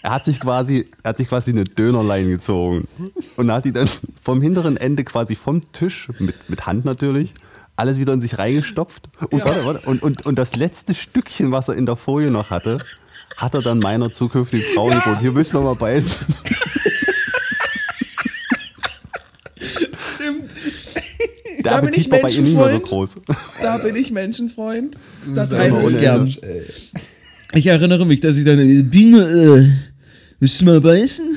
Er hat sich quasi, er hat sich quasi eine Dönerlein gezogen und hat die dann vom hinteren Ende quasi vom Tisch, mit, mit Hand natürlich, alles wieder in sich reingestopft. Und, warte, warte, und, und, und das letzte Stückchen, was er in der Folie noch hatte, hat er dann meiner zukünftigen Frau geboten. Hier du noch mal beißen.
Stimmt.
Der
Da bin ich
war bei ihr nicht mehr so
Menschenfreund.
groß.
Da bin ich Menschenfreund. Da teile ich gern. Ich erinnere mich, dass ich dann Dinge, äh, du mal beißen?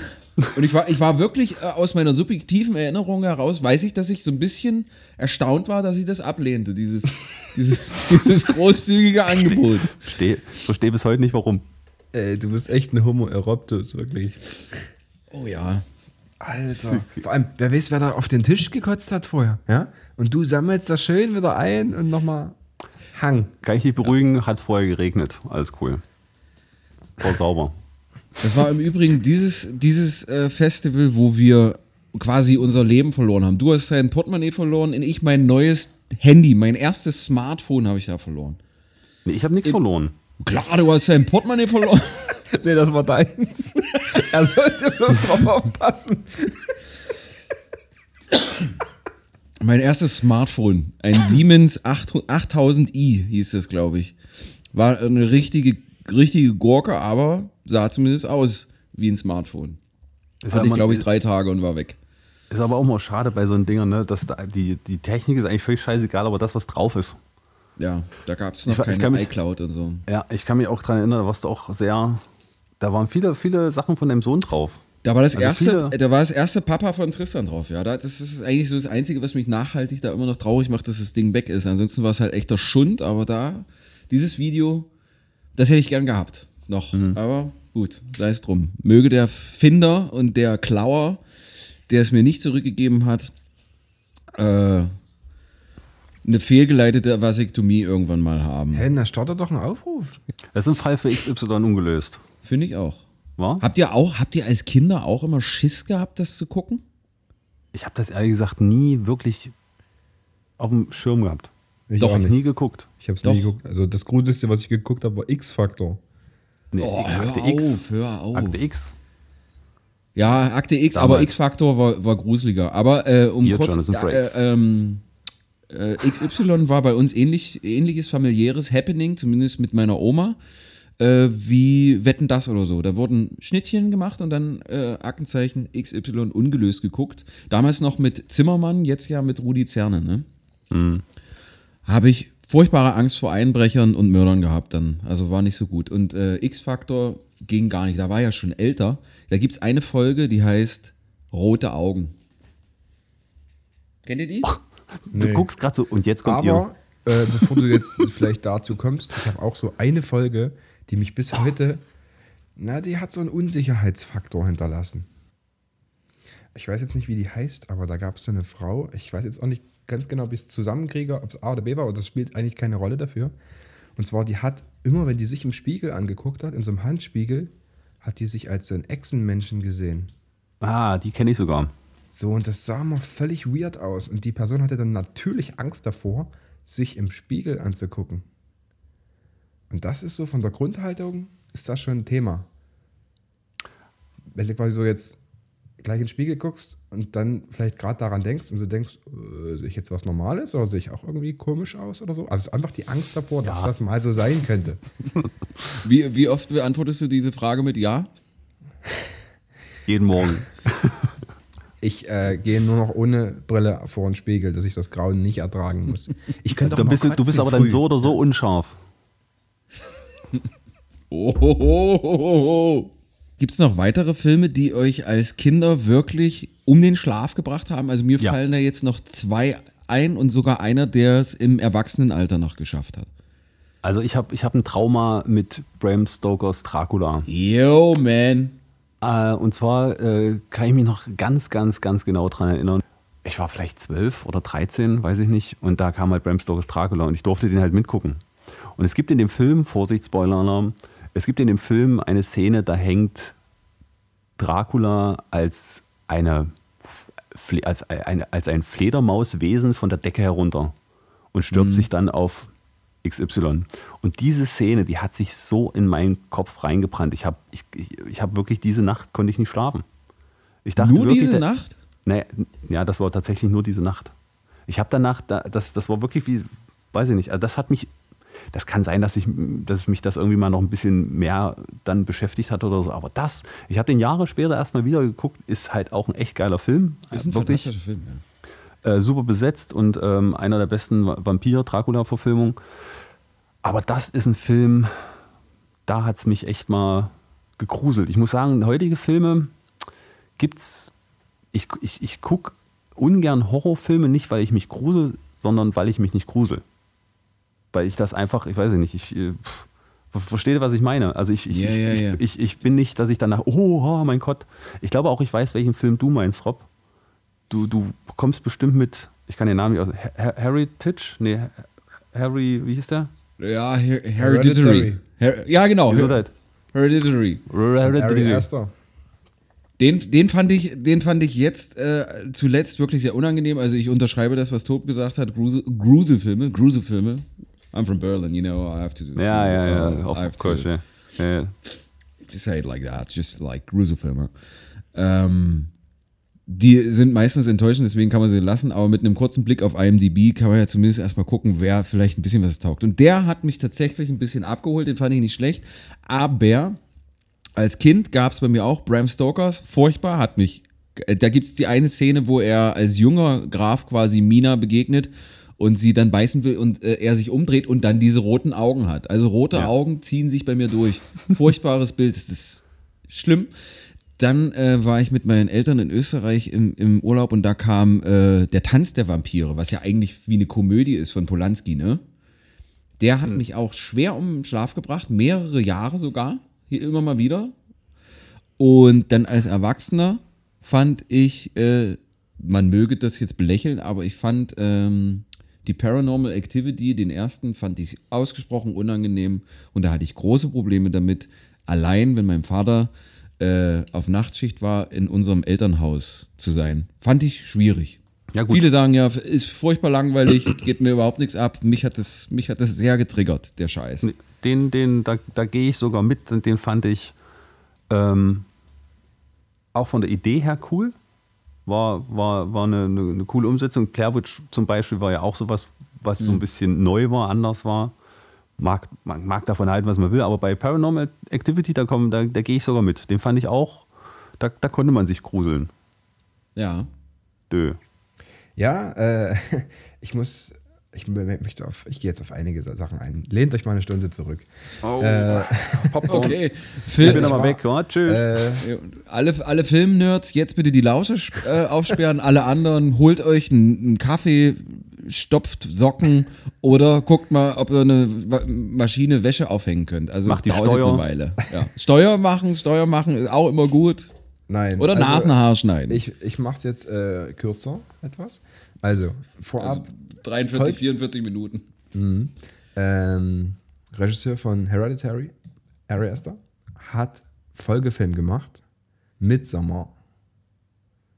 Und ich war, ich war wirklich äh, aus meiner subjektiven Erinnerung heraus, weiß ich, dass ich so ein bisschen erstaunt war, dass ich das ablehnte, dieses, [LAUGHS] dieses, dieses großzügige Angebot.
Verstehe versteh bis heute nicht, warum.
Ey, du bist echt ein Homo eroptus, wirklich.
Oh ja.
Alter. Vor allem, wer weiß, wer da auf den Tisch gekotzt hat vorher. Ja? Und du sammelst das schön wieder ein und nochmal Hang.
Kann ich dich beruhigen, hat vorher geregnet. Alles cool. War sauber.
Das war im Übrigen dieses, dieses äh, Festival, wo wir quasi unser Leben verloren haben. Du hast dein Portemonnaie verloren und ich mein neues Handy, mein erstes Smartphone habe ich da verloren.
Nee, ich habe nichts verloren.
Klar, du hast dein Portemonnaie verloren. [LAUGHS]
Nee, das war deins. [LAUGHS] er sollte bloß drauf aufpassen. [COUGHS]
Mein erstes Smartphone, ein Siemens 8 8000i hieß es, glaube ich. War eine richtige, richtige Gurke, aber sah zumindest aus wie ein Smartphone.
Ist,
Hatte ich, glaube ich, drei Tage und war weg.
ist aber auch mal schade bei so einem Dingern, ne? dass da die, die Technik ist eigentlich völlig scheißegal, aber das, was drauf ist.
Ja, da gab es noch
Ich war- ich
keine
kann mich-
iCloud und so.
Ja, ich kann mich auch dran erinnern, da warst du auch sehr. Da waren viele, viele Sachen von deinem Sohn drauf.
Da war das
Also
erste,
viele-
da war das erste Papa von Tristan drauf, ja. Da- Das ist eigentlich so das Einzige, was mich nachhaltig da immer noch traurig macht, dass das Ding weg ist. Ansonsten war es halt echter Schund, aber da, dieses Video, das hätte ich gern gehabt. Noch.
Mhm.
Aber gut, sei es drum. Möge der Finder und der Klauer, der es mir nicht zurückgegeben hat, äh, eine fehlgeleitete Vasektomie irgendwann mal haben.
Hä, na startet doch einen Aufruf.
Das ist ein Fall für XY ungelöst.
Finde ich auch.
War?
Habt ihr auch, habt ihr als Kinder auch immer Schiss gehabt, das zu gucken?
Ich habe das ehrlich gesagt nie wirklich auf dem Schirm gehabt.
Ich
Doch,
auch
Hab
nicht.
nie geguckt.
Ich hab's
Doch.
nie geguckt. Also das Gruseligste, was ich geguckt habe, war X-Factor.
Nee,
Oh, hör
Akte
auf,
X.
hör auf.
Akte X.
Ja, Akte X,
Damals.
aber X-Faktor war, war gruseliger. Aber äh, um
Hier,
kurz äh,
Frakes.
ähm, äh, XY war bei uns ähnlich, ähnliches familiäres Happening, zumindest mit meiner Oma, äh, wie Wetten das oder so. Da wurden Schnittchen gemacht und dann äh, Aktenzeichen XY ungelöst geguckt. Damals noch mit Zimmermann, jetzt ja mit Rudi Zerne, ne? Habe ich furchtbare Angst vor Einbrechern und Mördern gehabt dann. Also war nicht so gut. Und äh, X-Factor ging gar nicht. Da war ja schon älter. Da gibt es eine Folge, die heißt Rote Augen. Kennt ihr die?
Du
Nee.
guckst gerade so, und jetzt kommt ihr.
Aber äh, bevor du jetzt [LAUGHS] vielleicht dazu kommst, ich habe auch so eine Folge, die mich bis heute, na, die hat so einen Unsicherheitsfaktor hinterlassen. Ich weiß jetzt nicht, wie die heißt, aber da gab es so eine Frau, ich weiß jetzt auch nicht ganz genau, ob ich es zusammenkriege, ob es A oder B war, aber das spielt eigentlich keine Rolle dafür. Und zwar, die hat immer, wenn die sich im Spiegel angeguckt hat, in so einem Handspiegel, hat die sich als so ein Echsenmenschen gesehen.
Ah, die kenne ich sogar.
So, und das sah mal völlig weird aus. Und die Person hatte dann natürlich Angst davor, sich im Spiegel anzugucken. Und das ist so von der Grundhaltung, ist das schon ein Thema. Wenn du quasi so jetzt gleich in den Spiegel guckst und dann vielleicht gerade daran denkst und so denkst, äh, sehe ich jetzt was Normales oder sehe ich auch irgendwie komisch aus oder so? Also einfach die Angst davor, dass das mal so sein könnte. [LAUGHS]
Wie, wie oft beantwortest du diese Frage mit Ja? [LAUGHS]
Jeden Morgen. [LAUGHS]
Ich äh, gehe nur noch ohne Brille vor den Spiegel, dass ich das Grauen nicht ertragen muss. Ich könnte auch
Dann
mal
bist du, du bist aber dann
früh.
so oder so unscharf.
Oh, Gibt es noch weitere Filme, die euch als Kinder wirklich um den Schlaf gebracht haben? Also mir
Ja.
fallen da jetzt noch zwei ein und sogar einer, der es im Erwachsenenalter noch geschafft hat.
Also ich habe ich hab ein Trauma mit Bram Stokers Dracula.
Yo, man.
Äh, und zwar äh, kann ich mich noch ganz, ganz, ganz genau dran erinnern. Ich war vielleicht zwölf oder 13, weiß ich nicht. Und da kam halt Bram Stokers Dracula und ich durfte den halt mitgucken. Und es gibt in dem Film, Vorsicht, Spoiler-Alarm, es gibt in dem Film eine Szene, da hängt Dracula als, eine, als, eine, als ein Fledermauswesen von der Decke herunter und stürzt sich dann auf XY. Und diese Szene, die hat sich so in meinen Kopf reingebrannt. Ich habe ich, ich, hab wirklich diese Nacht, konnte ich nicht schlafen. Ich dachte
Nur
wirklich,
diese
der-
Nacht?
Nee, ja, das war tatsächlich nur diese Nacht. Ich habe danach, da, das, das war wirklich wie, weiß ich nicht, also das hat mich, das kann sein, dass, ich, dass mich das irgendwie mal noch ein bisschen mehr dann beschäftigt hat oder so, aber das, ich habe den Jahre später erstmal wieder geguckt, ist halt auch ein echt geiler Film.
Ist ein
wirklich
fantastischer Film, ja.
äh, super besetzt und ähm, einer der besten Vampir-Dracula-Verfilmungen. Aber das ist ein Film, da hat es mich echt mal gegruselt. Ich muss sagen, heutige Filme gibt's. Ich, ich, ich gucke ungern Horrorfilme, nicht weil ich mich grusel, sondern weil ich mich nicht grusel. Weil ich das einfach, ich weiß nicht, ich. äh, pff, Versteht ihr, was ich meine? Also ich, ich,
Ja,
ich,
ja,
ich,
ja.
ich, ich bin nicht, dass ich danach, oh, oh mein Gott. Ich glaube auch, ich weiß, welchen Film du meinst, Rob. Du, du kommst bestimmt mit, ich kann den Namen nicht aus, Her- Heritage? Nee, Harry, wie hieß der?
Ja, Her Hereditary. Her ja, genau.
Wieso
Her
das?
Hereditary.
Harry
Hereditary.
Erster.
Den, den, fand ich, den fand ich jetzt äh, zuletzt wirklich sehr unangenehm. Also ich unterschreibe das, was Tob gesagt hat. Grusel- Gruselfilme, Gruselfilme. I'm from Berlin, you know, I have to do
Ja, ja, ja,
uh,
of
have
course,
to,
ja. ja. ja.
to say it like that, just like Gruselfilme. Ähm, die sind meistens enttäuschend, deswegen kann man sie lassen, aber mit einem kurzen Blick auf IMDb kann man ja zumindest erstmal gucken, wer vielleicht ein bisschen was taugt. Und der hat mich tatsächlich ein bisschen abgeholt, den fand ich nicht schlecht, aber als Kind gab es bei mir auch Bram Stokers, furchtbar, hat mich, äh, da gibt es die eine Szene, wo er als junger Graf quasi Mina begegnet und sie dann beißen will und äh, er sich umdreht und dann diese roten Augen hat. Also rote
Ja.
Augen ziehen sich bei mir durch. Furchtbares [LAUGHS] Bild, das ist schlimm. Dann äh, war ich mit meinen Eltern in Österreich im, im Urlaub und da kam äh, der Tanz der Vampire, was ja eigentlich wie eine Komödie ist von Polanski, ne? Der hat mich auch schwer um den Schlaf gebracht, mehrere Jahre sogar, hier immer mal wieder. Und dann als Erwachsener fand ich, äh, man möge das jetzt belächeln, aber ich fand ähm, die Paranormal Activity, den ersten, fand ich ausgesprochen unangenehm und da hatte ich große Probleme damit, allein, wenn mein Vater äh, auf Nachtschicht war, in unserem Elternhaus zu sein. Fand ich schwierig.
Ja.
Viele sagen ja, ist furchtbar langweilig, [CLEARS THROAT] geht mir überhaupt nichts ab. Mich hat das, mich hat das sehr getriggert, der Scheiß.
Den, den, da, da gehe ich sogar mit und den fand ich ähm, auch von der Idee her cool. War, war, war eine, eine, eine coole Umsetzung. Blair Witch zum Beispiel war ja auch sowas, was so ein bisschen neu war, anders war. Mag, man mag davon halten, was man will, aber bei Paranormal Activity, da, komm, da, da gehe ich sogar mit. Den fand ich auch, da, da konnte man sich gruseln.
Ja.
Dö.
Ja, äh, [LAUGHS] ich muss, ich möchte auf, ich gehe jetzt auf einige Sachen ein. Lehnt euch mal eine Stunde zurück. Äh, [LAUGHS]
Popcorn.
Okay.
Ich
Film,
bin aber weg. Ja, tschüss.
äh,
alle, alle Filmnerds, jetzt bitte die Lauscher äh, aufsperren. alle anderen, holt euch einen, einen Kaffee, stopft Socken oder guckt mal, ob ihr eine Maschine Wäsche aufhängen könnt. Also
Macht
es
die
dauert jetzt
Steuer.
eine Weile. Ja. Steuer machen, Steuer machen ist auch immer gut.
nein.
Oder
also,
Nasenhaar schneiden.
Ich, ich mache es jetzt äh, kürzer etwas. Also, vorab,
43,
Voll-
44 Minuten.
ähm, Regisseur von Hereditary, Ari Aster, hat Folgefilm gemacht. Midsommar.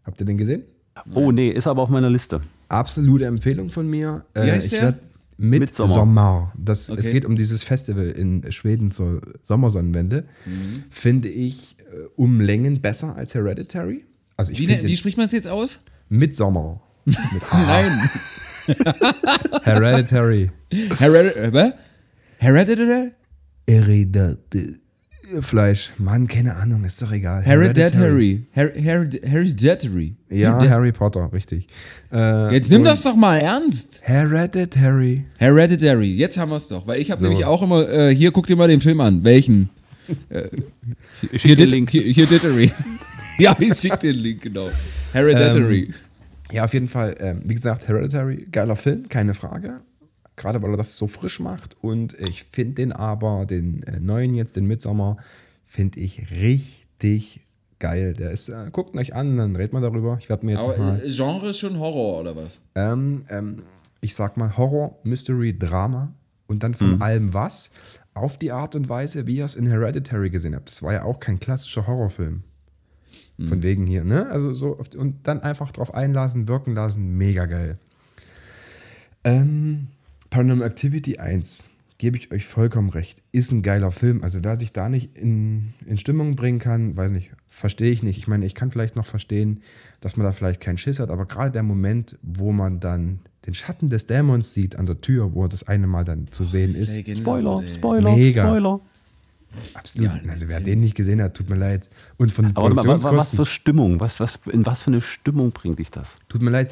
Habt ihr den gesehen?
oh nee, ist aber auf meiner Liste.
Absolute Empfehlung von mir. Äh,
Wie heißt
ich
der?
werd- Midsommar.
Midsommar.
Das, Es
Okay.
geht um dieses Festival in Schweden zur Sommersonnenwende.
Mhm.
Finde ich äh, um Längen besser als Hereditary. Also ich
Wie,
finde
ne, wie spricht man es jetzt aus?
Midsommar. Mit A. [LAUGHS]
Nein. [LAUGHS]
Hereditary.
Hereditary. Hereditary?
Hereditary. Fleisch. Mann, keine Ahnung, ist doch egal.
Hereditary. Her Hered Hereditary.
Ja, Harry Potter, richtig. Äh,
Jetzt nimm das doch mal ernst.
Hereditary.
Hereditary. Jetzt haben wir es doch. Weil ich habe
So.
nämlich auch immer, äh, hier guck dir mal den Film an. Welchen?
Ich
Hier, dit,
Link.
hier, hier Dittery. [LAUGHS] ja, ich schick den Link, genau. Hereditary.
Ja, auf jeden Fall. Ähm, wie gesagt, Hereditary, geiler Film, keine Frage. Gerade weil er das so frisch macht. Und ich finde den aber, den äh, neuen jetzt, den Midsommer, finde ich richtig geil. Der ist, äh, guckt euch an, dann redet man darüber. Ich werde mir jetzt
Aber
mal,
äh, Genre ist schon Horror, oder was?
ähm, ähm, ich sag mal Horror, Mystery, Drama und dann von allem was auf die Art und Weise, wie ihr es in Hereditary gesehen habt. Das war ja auch kein klassischer Horrorfilm. Von wegen hier, ne? Also so, auf- und dann einfach drauf einlassen, wirken lassen, mega geil. Ähm, Paranormal Activity 1, gebe ich euch vollkommen recht, ist ein geiler Film. Also wer sich da nicht in, in Stimmung bringen kann, weiß nicht, verstehe ich nicht. Ich meine, ich kann vielleicht noch verstehen, dass man da vielleicht keinen Schiss hat, aber gerade der Moment, wo man dann den Schatten des Dämons sieht an der Tür, wo er das eine Mal dann zu sehen ist,
Spoiler, Spoiler,
Mega.
Spoiler.
Absolut.
Ja,
also wer den nicht gesehen hat, tut mir leid. Und von
Aber wa- wa- was
Produktionskosten,
für Stimmung? Was, was, in was für eine Stimmung bringt dich das?
Tut mir leid.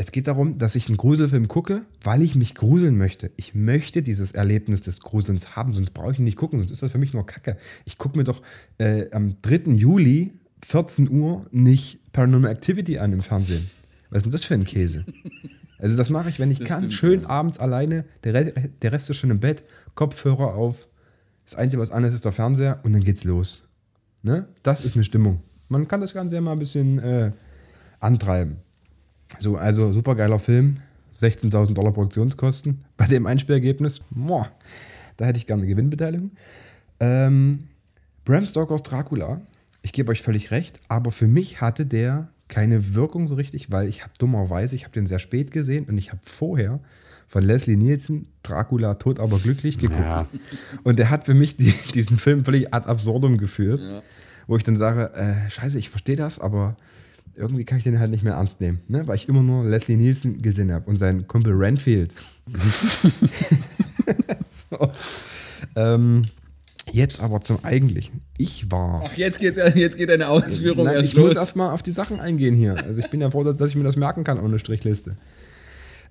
Es geht darum, dass ich einen Gruselfilm gucke, weil ich mich gruseln möchte. Ich möchte dieses Erlebnis des Gruselns haben, sonst brauche ich ihn nicht gucken, sonst ist das für mich nur Kacke. Ich gucke mir doch äh, am 3. Juli, 14 Uhr, nicht Paranormal Activity an im Fernsehen. Was ist denn das für ein Käse? Also das mache ich, wenn ich kann.
stimmt,
Schön abends alleine, der, Re der Rest ist schon im Bett, Kopfhörer auf. Das Einzige, was an ist, ist der Fernseher und dann geht's los. Ne? Das ist eine Stimmung. Man kann das Ganze ja mal ein bisschen äh, antreiben. So, also super geiler Film. 16.000 Dollar Produktionskosten. Bei dem Einspielergebnis, boah, da hätte ich gerne eine Gewinnbeteiligung. Ähm, Bram Stokers Dracula, ich gebe euch völlig recht, aber für mich hatte der keine Wirkung so richtig, weil ich habe dummerweise, ich habe den sehr spät gesehen und ich habe vorher von Leslie Nielsen Dracula tot aber glücklich geguckt.
Ja.
Und der hat für mich die, [LAUGHS] diesen Film völlig ad absurdum geführt, wo ich dann sage, äh, scheiße, ich verstehe das, aber irgendwie kann ich den halt nicht mehr ernst nehmen, ne? weil ich immer nur Leslie Nielsen gesehen habe und seinen Kumpel Renfield. [LAUGHS] so. ähm, jetzt aber zum Eigentlichen. Ich war...
Ach, jetzt, geht's, jetzt geht eine Ausführung
Nein,
erst
ich muss
los.
erstmal auf die Sachen eingehen hier. Also ich bin ja froh, dass ich mir das merken kann ohne Strichliste.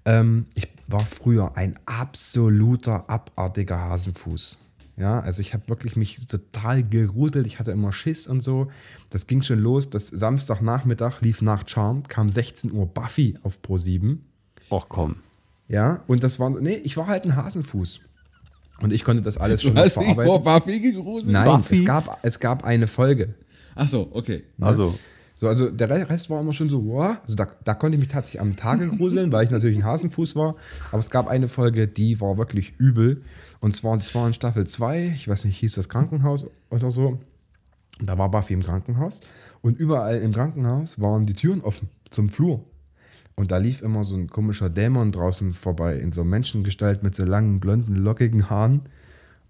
Ähm, ich war früher ein absoluter abartiger Hasenfuß. Ja, also ich habe wirklich mich total geruselt. Ich hatte immer Schiss und so. Das ging schon los. Das Samstagnachmittag lief nach Charmed, kam 16 Uhr Buffy auf Pro 7.
Och komm.
Ja, und das war, nee, ich war halt ein Hasenfuß. Und ich konnte das alles
du
schon noch
hast dich vor
verarbeiten.
Buffy gegruselt?
Nein,
Buffy?
es gab, es gab eine Folge.
Ach so, okay.
Also,
So, also der Re- Rest war immer schon so, wow. Also da, da konnte ich mich tatsächlich am Tage [LAUGHS] gruseln, weil ich natürlich ein Hasenfuß war. Aber es gab eine Folge, die war wirklich übel. Und zwar, das war in Staffel 2, ich weiß nicht, hieß das Krankenhaus oder so. Und da war Buffy im Krankenhaus. Und überall im Krankenhaus waren die Türen offen zum Flur. Und da lief immer so ein komischer Dämon draußen vorbei, in so Menschengestalt mit so langen, blonden, lockigen Haaren.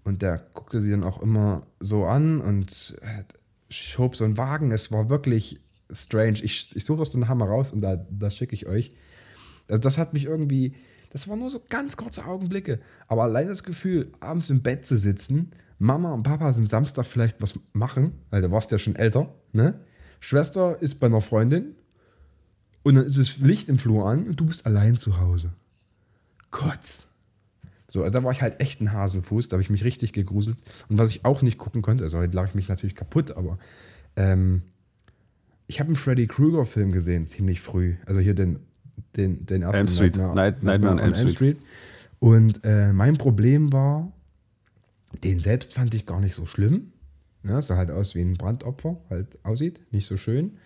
Und der guckte sie dann auch immer so an und äh, schob so einen Wagen. Es war wirklich strange. Ich, ich suche das dann nachher mal raus und da, das schicke ich euch. Also das hat mich irgendwie, das waren nur so ganz kurze Augenblicke. Aber allein das Gefühl, abends im Bett zu sitzen, Mama und Papa sind Samstag vielleicht was machen, weil du warst ja schon älter, ne? Schwester ist bei einer Freundin und dann ist das Licht im Flur an und du bist allein zu Hause. Gott. So, also da war ich halt echt ein Hasenfuß, da habe ich mich richtig gegruselt. Und was ich auch nicht gucken konnte, also heute lag ich mich natürlich kaputt, aber ähm, ich habe einen Freddy Krueger-Film gesehen, ziemlich früh. Also hier den, den, den ersten
Elm Street. Night- Nightmare on Elm Street.
Und äh, mein Problem war, den selbst fand ich gar nicht so schlimm. Ja, sah halt aus wie ein Brandopfer, halt aussieht, nicht so schön.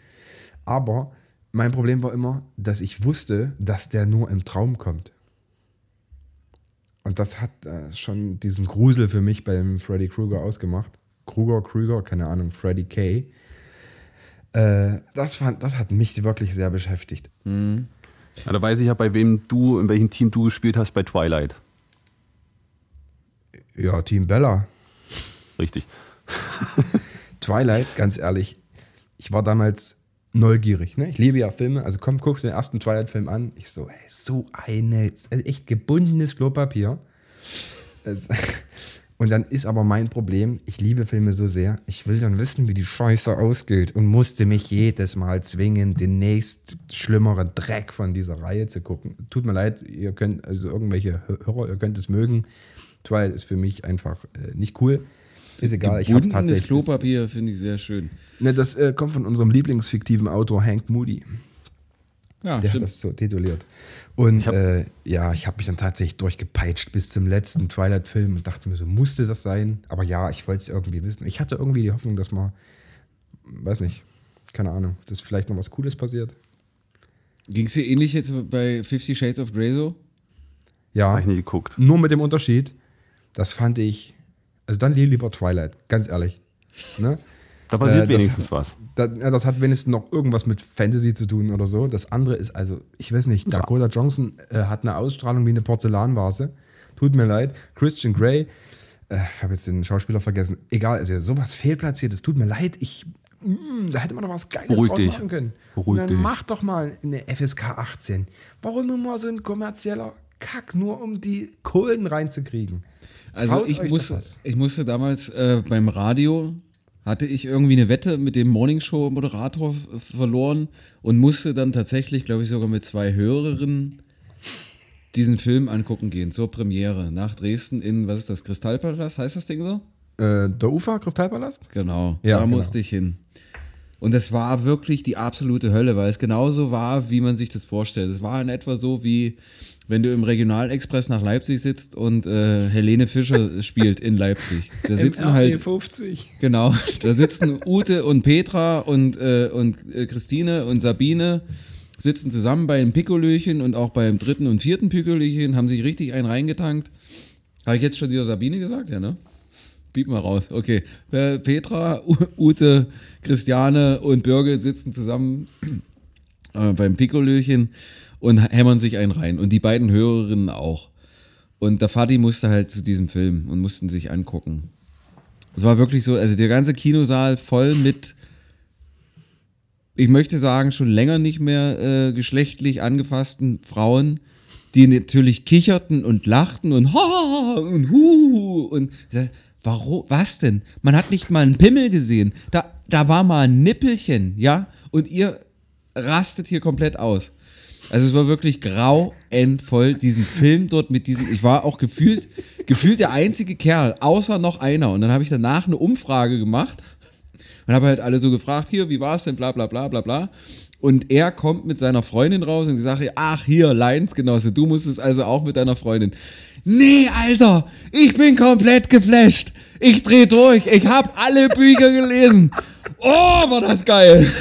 Aber mein Problem war immer, dass ich wusste, dass der nur im Traum kommt. Und das hat äh, schon diesen Grusel für mich beim Freddy Krueger ausgemacht. Kruger, Krüger, keine Ahnung, Freddy K. Äh, das, fand, das hat mich wirklich sehr beschäftigt.
Ja, da weiß ich ja, bei wem du, in welchem Team du gespielt hast bei Twilight.
Ja, Team Bella.
Richtig. [LAUGHS]
Twilight, ganz ehrlich, ich war damals neugierig. Ne? Ich liebe ja Filme. Also komm, guckst du den ersten Twilight-Film an. Ich so, ey, so eine, echt gebundenes Klopapier. Es, [LAUGHS] und dann ist aber mein Problem, ich liebe Filme so sehr, ich will dann wissen, wie die Scheiße ausgeht und musste mich jedes Mal zwingen, den nächst schlimmeren Dreck von dieser Reihe zu gucken. Tut mir leid, ihr könnt, also irgendwelche Hörer, ihr könnt es mögen. Twilight ist für mich einfach äh, nicht cool. Ist egal, ich hab's tatsächlich.
Klopapier finde ich sehr schön.
Ne, das äh, kommt von unserem Lieblingsfiktiven Autor Hank Moody.
Ja,
Der hat
stimmt.
das so tituliert. Und
Ich hab-
äh, ja, ich habe mich dann tatsächlich durchgepeitscht bis zum letzten Twilight-Film und dachte mir so, musste das sein? Aber ja, ich wollte es irgendwie wissen. Ich hatte irgendwie die Hoffnung, dass mal, weiß nicht, keine Ahnung, dass vielleicht noch was Cooles passiert.
Ging es dir ähnlich jetzt bei Fifty Shades of Grey so?
Ja,
Habe ich nie geguckt.
nur mit dem Unterschied, das fand ich, also dann lieber Twilight, ganz ehrlich. Ne?
Da passiert
Äh, das-
wenigstens was.
Das, ja, das hat wenigstens noch irgendwas mit Fantasy zu tun oder so. Das andere ist also, ich weiß nicht, Dakota Johnson äh, hat eine Ausstrahlung wie eine Porzellanvase. Tut mir leid. Christian Grey, äh, ich habe jetzt den Schauspieler vergessen. Egal, also sowas fehlplatziert, es tut mir leid. Ich, mm, da hätte man doch was Geiles
Beruhig
draus
dich.
machen können.
Beruhig
Und dann
dich.
mach doch mal eine FSK 18. Warum immer so ein kommerzieller Kack, nur um die Kohlen reinzukriegen?
Also
Traut
ich, muss, ich musste damals äh, beim Radio, hatte ich irgendwie eine Wette mit dem Morningshow-Moderator verloren und musste dann tatsächlich, glaube ich, sogar mit zwei Hörerinnen diesen Film angucken gehen, zur Premiere nach Dresden in, was ist das, Kristallpalast, heißt das Ding so?
Äh, der Ufer, Kristallpalast?
Genau,
Ja,
da
genau.
musste ich hin. Und es war wirklich die absolute Hölle, weil es genauso war, wie man sich das vorstellt. Es war in etwa so, wie wenn du im Regionalexpress nach Leipzig sitzt und äh, Helene Fischer [LAUGHS] spielt in Leipzig. Da sitzen halt
50.
Genau, da sitzen Ute und Petra und, äh, und äh, Christine und Sabine sitzen zusammen bei einem Pikolöchen und auch beim dritten und vierten Pikolöchen, haben sich richtig einen reingetankt. Habe ich jetzt schon wieder Sabine gesagt? Ja, ne? Piep mal raus. Okay. Äh, Petra, Ute, Christiane und Birgit sitzen zusammen äh, beim Pikolöchen und hämmern sich einen rein. Und die beiden Hörerinnen auch. Und der Vati musste halt zu diesem Film und mussten sich angucken. Es war wirklich so, also der ganze Kinosaal voll mit, ich möchte sagen, schon länger nicht mehr äh, geschlechtlich angefassten Frauen, die natürlich kicherten und lachten und ha und hu und warum, was denn? Man hat nicht mal einen Pimmel gesehen. Da, da war mal ein Nippelchen, ja? Und ihr rastet hier komplett aus. Also es war wirklich grauenvoll, diesen Film dort mit diesen, ich war auch gefühlt, gefühlt der einzige Kerl, außer noch einer. Und dann habe ich danach eine Umfrage gemacht und habe halt alle so gefragt, hier, wie war es denn, bla bla bla bla bla. Und er kommt mit seiner Freundin raus und sagt, ach hier, Leidensgenosse, du musstest also auch mit deiner Freundin. Nee, Alter, ich bin komplett geflasht. Ich dreh durch, ich habe alle Bücher gelesen. Oh, war das geil. [LAUGHS]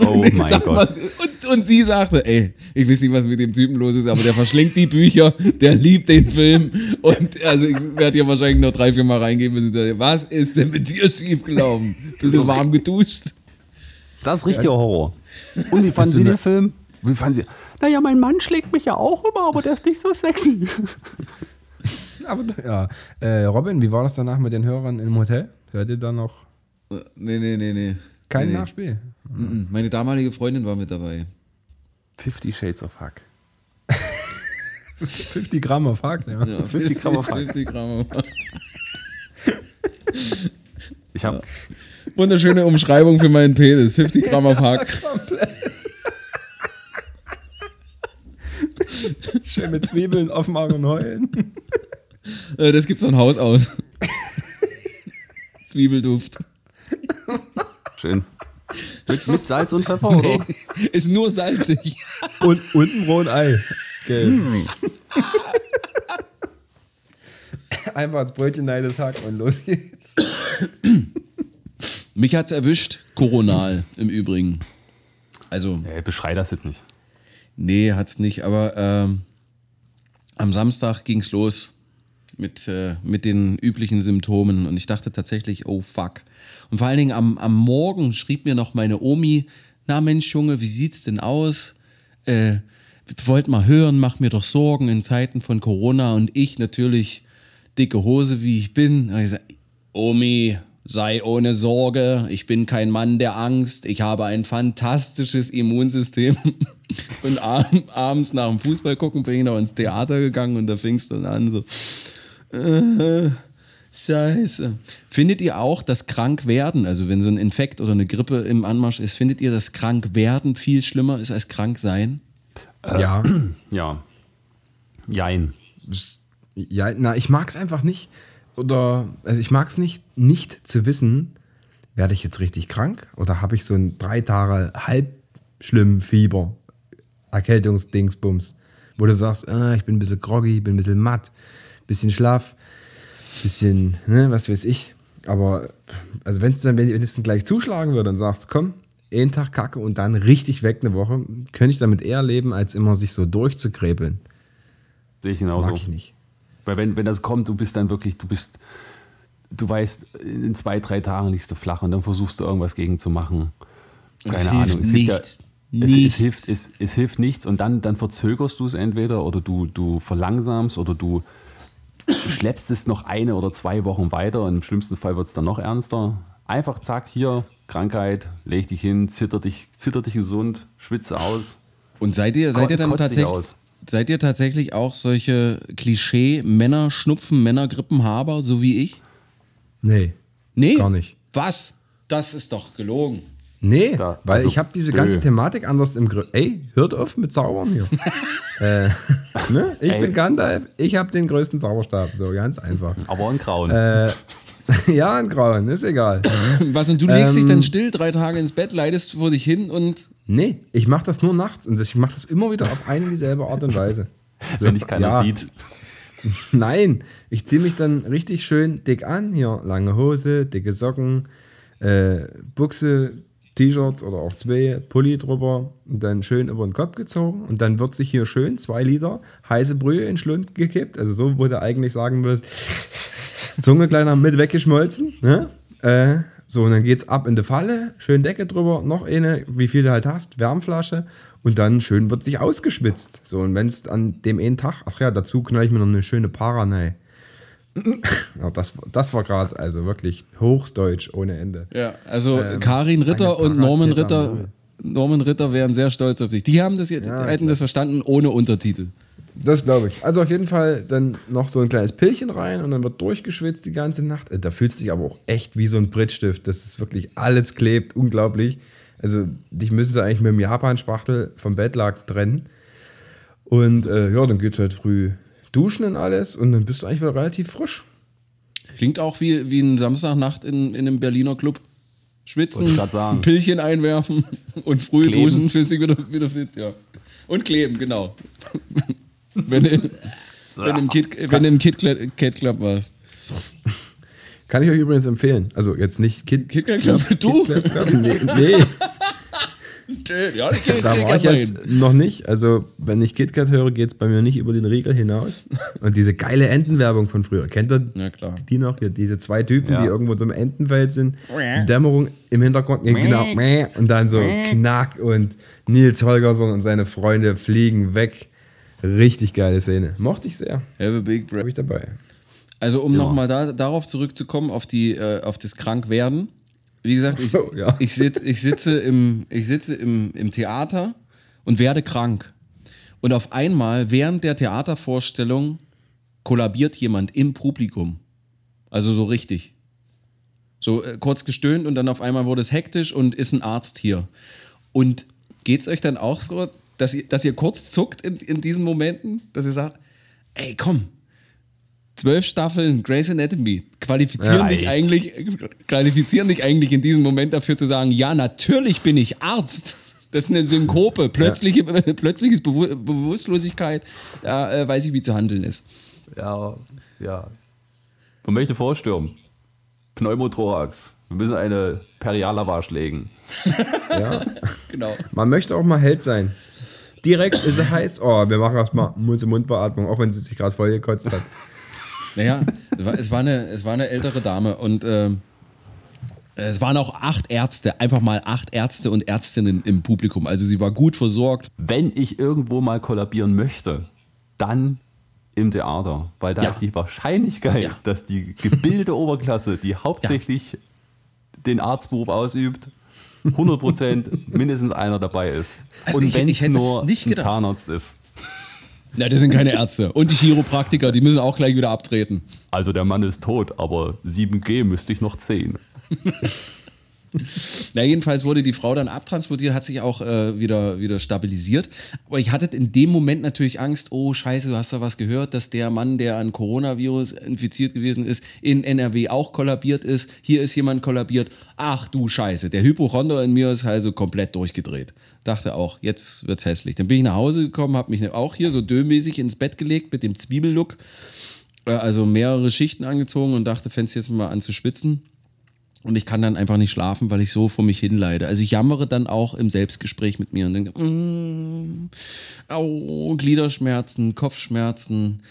Oh mein
sag,
Gott.
was- Und, und sie sagte, ey, ich weiß nicht, was mit dem Typen los ist, aber der verschlingt die Bücher, der liebt den Film. Und also ich werde hier wahrscheinlich noch drei, vier Mal reingehen müssen. Was ist denn mit dir schiefgelaufen? Bist du warm geduscht?
Das ist richtiger Horror. Und wie fanden Sie den Film? Wie fanden Sie? Naja, mein Mann schlägt mich ja auch immer, aber der ist nicht so sexy. [LAUGHS]
Aber ja. Äh, Robin, wie war das danach mit den Hörern im Hotel? Seid ihr da noch?
Nee, nee, nee, nee.
Kein
Nee.
Nachspiel.
Mhm. Meine damalige Freundin war mit dabei.
50 Shades of Hack.
50 [LAUGHS] Gramm auf Hack, ja.
Ja,
50 Gramm auf Hack.
50 Gramm auf Hack.
Ich habe
Wunderschöne Umschreibung für meinen Penis. 50 Gramm auf Hack.
Schön mit Zwiebeln aufmachen und heulen. [LAUGHS]
Äh, Das gibt's von Haus aus. [LAUGHS] Zwiebelduft.
schön. Mit, mit Salz und Pfeffer, oder?
Ist nur salzig.
Und, und ein rohen Ei. Gelb. [LAUGHS] Einfach ins Brötchen rein, das Hack und los geht's.
Mich hat's erwischt, koronal im Übrigen. Also,
Ey, beschrei das jetzt nicht.
nee, hat's nicht, aber ähm, am Samstag ging's los mit, äh, mit den üblichen Symptomen und ich dachte tatsächlich, oh fuck. Und vor allen Dingen am, am Morgen schrieb mir noch meine Omi, na Mensch Junge, wie sieht's denn aus? Äh, wollt mal hören, mach mir doch Sorgen in Zeiten von Corona und ich natürlich dicke Hose, wie ich bin. Ich gesagt, Omi, sei ohne Sorge, ich bin kein Mann der Angst, ich habe ein fantastisches Immunsystem. [LAUGHS] Und ab, abends nach dem Fußball gucken bin ich noch ins Theater gegangen und da fing es dann an so, äh, scheiße. Findet ihr auch, dass krank werden, also wenn so ein Infekt oder eine Grippe im Anmarsch ist, findet ihr, dass krank werden viel schlimmer ist als krank sein?
Ja. [CLEARS THROAT]
Ja. Jein.
Ja, na, ich mag es einfach nicht. Oder, also ich mag es nicht, nicht zu wissen, werde ich jetzt richtig krank oder habe ich so ein drei Tage halb schlimm Fieber, Erkältungsdingsbums, wo du sagst, ah, ich bin ein bisschen groggy, bin ein bisschen matt, bisschen schlaff, bisschen, ne, was weiß ich. Aber, also wenn es dann, wenn es dann gleich zuschlagen würde und sagst, komm, einen Tag Kacke und dann richtig weg eine Woche, könnte ich damit eher leben, als immer sich so durchzukrebeln.
Sehe ich genauso.
Mag ich nicht.
Weil wenn, wenn das kommt, du bist dann wirklich, du bist, du weißt, in zwei, drei Tagen liegst du flach und dann versuchst du irgendwas gegen zu machen. Keine
es
Ahnung.
hilft
Es gibt
nichts.
Ja, es, es, hilft, es, es hilft nichts und dann, dann verzögerst du es entweder oder du, du verlangsamst oder du schleppst es noch eine oder zwei Wochen weiter und im schlimmsten Fall wird es dann noch ernster. Einfach zack, hier, Krankheit, leg dich hin, zitter dich, zitter dich gesund, schwitze aus.
Und seid ihr, seid ihr dann tatsächlich,
aus.
seid ihr tatsächlich auch solche Klischee-Männer-Schnupfen, Männergrippenhaber, so wie ich?
Nee.
Nee.
Gar nicht.
Was? Das ist doch gelogen.
Nee,
Da,
weil
also,
ich habe diese ganze Thematik anders im Griff. Ey, hört auf mit Zaubern hier. [LAUGHS] äh, [LAUGHS] ne? Ich
Ey.
bin Gandalf, ich habe den größten Zauberstab. So, ganz einfach.
Aber ein Grauen.
Äh, [LAUGHS] ja, ein Grauen, ist egal.
Was, und du legst dich
Ähm.
dann still drei Tage ins Bett, leidest vor dich hin und
Nee, ich mache das nur nachts und ich mache das immer wieder auf eine und dieselbe Art und Weise. So,
wenn dich keiner
ja,
sieht.
Nein, ich ziehe mich dann richtig schön dick an. Hier lange Hose, dicke Socken, äh, Buchse, T-Shirts oder auch zwei, Pulli drüber und dann schön über den Kopf gezogen. Und dann wird sich hier schön zwei Liter heiße Brühe in den Schlund gekippt. Also so, wo du eigentlich sagen würdest, [LAUGHS] Zunge kleiner mit weggeschmolzen. Ne? Äh, so, und dann geht's ab in die Falle, schön Decke drüber, noch eine, wie viel du halt hast, Wärmflasche und dann schön wird sich ausgeschwitzt. So, und wenn es an dem einen Tag, ach ja, dazu knall ich mir noch eine schöne Paranei. Ja, das, das war gerade also wirklich hochdeutsch ohne Ende.
Ja, also
Ähm,
Karin Ritter und Norman. Ritter, Norman Ritter wären sehr stolz auf dich. Die haben das jetzt,
Ja,
hätten das verstanden ohne Untertitel.
Das glaube ich. Also auf jeden Fall dann noch so ein kleines Pillchen rein und dann wird durchgeschwitzt die ganze Nacht. Äh, Da fühlst du dich aber auch echt wie so ein Brittstift. Das ist wirklich alles klebt, unglaublich. Also dich müssen sie eigentlich mit dem Japan-Spachtel vom Bettlaken trennen. Und äh, ja, dann geht's halt früh duschen und alles und dann bist du eigentlich wieder relativ frisch.
Klingt auch wie, wie ein Samstagnacht in, in einem Berliner Club. Schwitzen, ein Pillchen einwerfen [LAUGHS] und früh
Kleben.
duschen, dich wieder, wieder fit, ja. Und kleben, genau. [LAUGHS] wenn du, wenn du im Kid, wenn du im Kid, Cat Club warst.
Kann ich euch übrigens empfehlen. Also jetzt nicht Kid,
Kid Kat Club, du?
Kid Club, [LAUGHS] nee, nee,
Ja, ich geh,
da
geh
war ich jetzt
hin.
noch nicht. Also, wenn ich KitKat höre, geht es bei mir nicht über den Riegel hinaus. Und diese geile Entenwerbung von früher, kennt ihr
Ja, klar.
die noch? Hier, diese zwei Typen,
Ja.
die irgendwo so im Entenfeld sind. Dämmerung im Hintergrund, ja, genau. Und dann so Knack und Nils Holgersson und seine Freunde fliegen weg. Richtig geile Szene. Mochte ich sehr.
Have a big break.
Habe ich dabei.
Also um
Ja.
nochmal da, darauf zurückzukommen, auf, die, äh, auf das Krankwerden. Wie gesagt, ich,
So, ja.
ich, sitz, ich sitze, im, ich sitze im, im Theater und werde krank. Und auf einmal, während der Theatervorstellung, kollabiert jemand im Publikum. Also so richtig. So äh, kurz gestöhnt und dann auf einmal wurde es hektisch und ist ein Arzt hier. Und geht es euch dann auch so, dass ihr, dass ihr kurz zuckt in, in diesen Momenten, dass ihr sagt, ey, komm, zwölf Staffeln Grey's Anatomy qualifizieren
Ja,
dich
echt.
eigentlich, qualifizieren dich eigentlich in diesem Moment dafür zu sagen, ja, natürlich bin ich Arzt. Das ist eine Synkope, plötzliche, [LAUGHS] plötzliches Bewu Bewusstlosigkeit, da äh, weiß ich, wie zu handeln ist.
Ja, ja. Man möchte vorstürmen. Pneumothorax. Wir müssen eine Periallavage legen. [LAUGHS]
Ja.
Genau.
Man möchte auch mal Held sein. Direkt ist es heiß. Oh, wir machen erstmal Mund-zu-Mund-Beatmung, auch wenn sie sich gerade voll gekotzt hat.
Naja, es war, eine, es war eine ältere Dame und ähm, es waren auch acht Ärzte, einfach mal acht Ärzte und Ärztinnen im Publikum. Also sie war gut versorgt.
Wenn ich irgendwo mal kollabieren möchte, dann im Theater. Weil da
Ja.
ist die Wahrscheinlichkeit,
Ja.
dass die gebildete Oberklasse, die hauptsächlich den Arztberuf ausübt, 100% mindestens einer dabei ist.
Also
Und wenn
ich
es nur
nicht
ein. Zahnarzt ist.
Na, das sind keine Ärzte. Und die Chiropraktiker, die müssen auch gleich wieder abtreten.
Also der Mann ist tot, aber 7G müsste ich noch 10. [LAUGHS] [LAUGHS]
Na, jedenfalls wurde die Frau dann abtransportiert, hat sich auch äh, wieder, wieder stabilisiert. Aber ich hatte in dem Moment natürlich Angst, oh scheiße, du hast da was gehört, dass der Mann, der an Coronavirus infiziert gewesen ist, in NRW auch kollabiert ist. Hier ist jemand kollabiert. Ach du Scheiße, der Hypochonder in mir ist also komplett durchgedreht. Dachte auch, jetzt wird's hässlich. Dann bin ich nach Hause gekommen, habe mich auch hier so dömäßig ins Bett gelegt mit dem Zwiebellook. Äh, Also mehrere Schichten angezogen und dachte, fängst jetzt mal an zu schwitzen. Und ich kann dann einfach nicht schlafen, weil ich so vor mich hinleide. Also ich jammere dann auch im Selbstgespräch mit mir und denke, mm, au, Gliederschmerzen, Kopfschmerzen,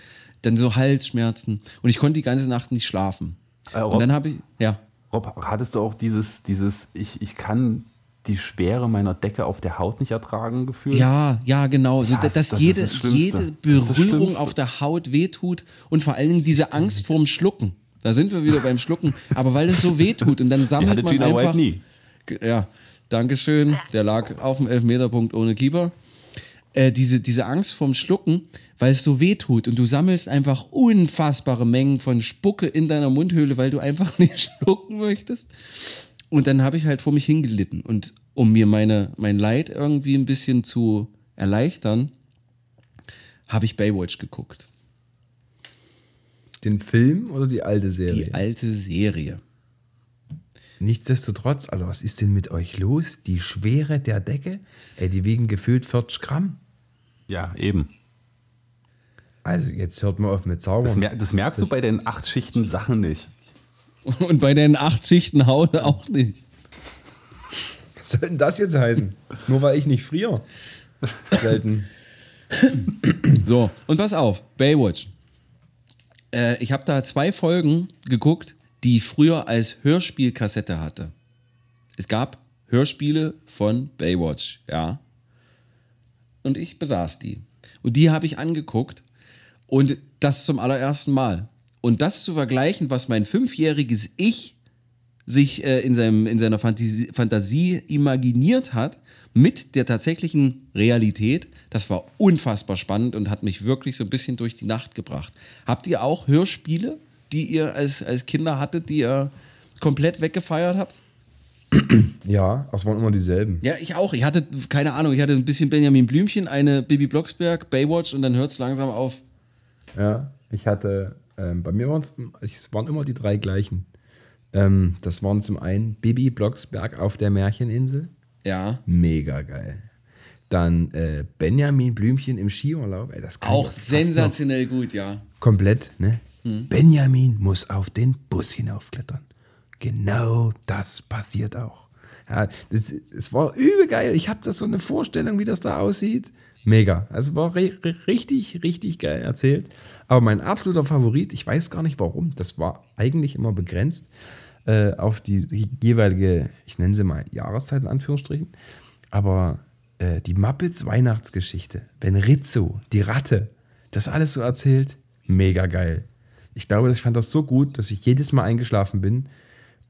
dann so Halsschmerzen. Und ich konnte die ganze Nacht nicht schlafen.
Äh, Rob-
und dann habe ich, ja,
Rob, hattest du auch dieses, dieses ich, ich kann die Schwere meiner Decke auf der Haut nicht ertragen Gefühl?
ja, ja, genau.
Ja,
dass
das ist
jede,
das
jede
Das ist das
Berührung auf der Haut wehtut und vor allen Dingen diese Angst vorm Schlucken. Da sind wir wieder beim Schlucken. Aber weil es so wehtut und dann sammelt man
Gina
einfach...
White nie.
Ja, Dankeschön. Der lag auf dem Elfmeterpunkt ohne Keeper. Äh, diese, diese Angst vorm Schlucken, weil es so weh tut und du sammelst einfach unfassbare Mengen von Spucke in deiner Mundhöhle, weil du einfach [LAUGHS] nicht schlucken möchtest. Und dann habe ich halt vor mich hingelitten. Und um mir meine, mein Leid irgendwie ein bisschen zu erleichtern, habe ich Baywatch geguckt.
Den Film oder die alte Serie?
Die alte Serie.
Nichtsdestotrotz, also was ist denn mit euch los? Die Schwere der Decke, ey, die wiegen gefühlt 40 Gramm.
Ja, eben.
Also jetzt hört mal auf mit Zaubern.
Das, mer das merkst du bei den acht Schichten Sachen nicht. [LAUGHS]
Und bei den acht Schichten Haut auch nicht.
Was soll denn das jetzt heißen? Nur weil ich nicht friere. [LAUGHS] Selten.
So, und pass auf, Baywatch. Äh, ich habe da zwei Folgen geguckt, die früher als Hörspielkassette hatte. Es gab Hörspiele von Baywatch, ja. Und ich besaß die. Und die habe ich angeguckt und das zum allerersten Mal. Und das zu vergleichen, was mein fünfjähriges Ich sich äh, in, seinem, in seiner Fantasie, Fantasie imaginiert hat mit der tatsächlichen Realität, das war unfassbar spannend und hat mich wirklich so ein bisschen durch die Nacht gebracht. Habt ihr auch Hörspiele, die ihr als, als Kinder hattet, die ihr komplett weggefeiert habt?
Ja, es waren immer dieselben.
Ja, ich auch. Ich hatte, keine Ahnung, ich hatte ein bisschen Benjamin Blümchen, eine Bibi Blocksberg, Baywatch und dann hört es langsam auf.
Ja, ich hatte, ähm, bei mir waren es, es waren immer die drei gleichen. Ähm, das waren zum einen Bibi Blocksberg auf der Märcheninsel.
Ja.
Mega geil. Dann äh, Benjamin Blümchen im Skiurlaub. Ey, das kann
Auch sensationell gut, ja.
Komplett, ne? Benjamin muss auf den Bus hinaufklettern. Genau das passiert auch. Ja, das, es war übel geil. Ich habe das so eine Vorstellung, wie das da aussieht. Mega. Also war ri- ri- richtig, richtig geil erzählt. Aber mein absoluter Favorit, ich weiß gar nicht warum, das war eigentlich immer begrenzt äh, auf die jeweilige, ich nenne sie mal Jahreszeit in Anführungsstrichen, aber äh, die Muppets Weihnachtsgeschichte, wenn Rizzo, die Ratte, das alles so erzählt, mega geil. Ich glaube, ich fand das so gut, dass ich jedes Mal eingeschlafen bin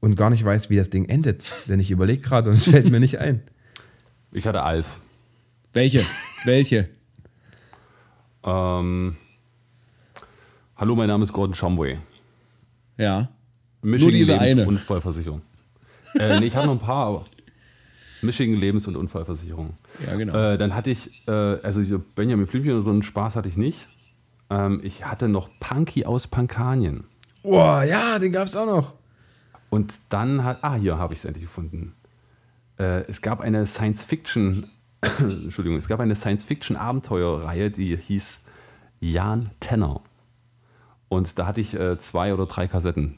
und gar nicht weiß, wie das Ding endet. Denn ich überlege gerade und es fällt mir nicht ein. [LAUGHS]
Ich hatte Alf.
Welche? Welche?
Ähm, hallo, mein Name ist Gordon Shumway.
Ja.
Michigan
diese
Lebens-
eine.
und Unfallversicherung. äh, nee, ich habe noch ein paar, aber Michigan Lebens- und Unfallversicherung.
Ja, genau.
Äh, dann hatte ich, äh, also Benjamin Blümchen oder so einen Spaß hatte ich nicht. Ähm, ich hatte noch Punky aus Pankanien.
Boah, ja, den gab es auch noch.
Und dann hat, ah, hier habe ich es endlich gefunden. Äh, es gab eine Science-Fiction, [COUGHS] Entschuldigung, es gab eine Science-Fiction-Abenteuerreihe, die hieß Jan Tenner. Und da hatte ich äh, zwei oder drei Kassetten.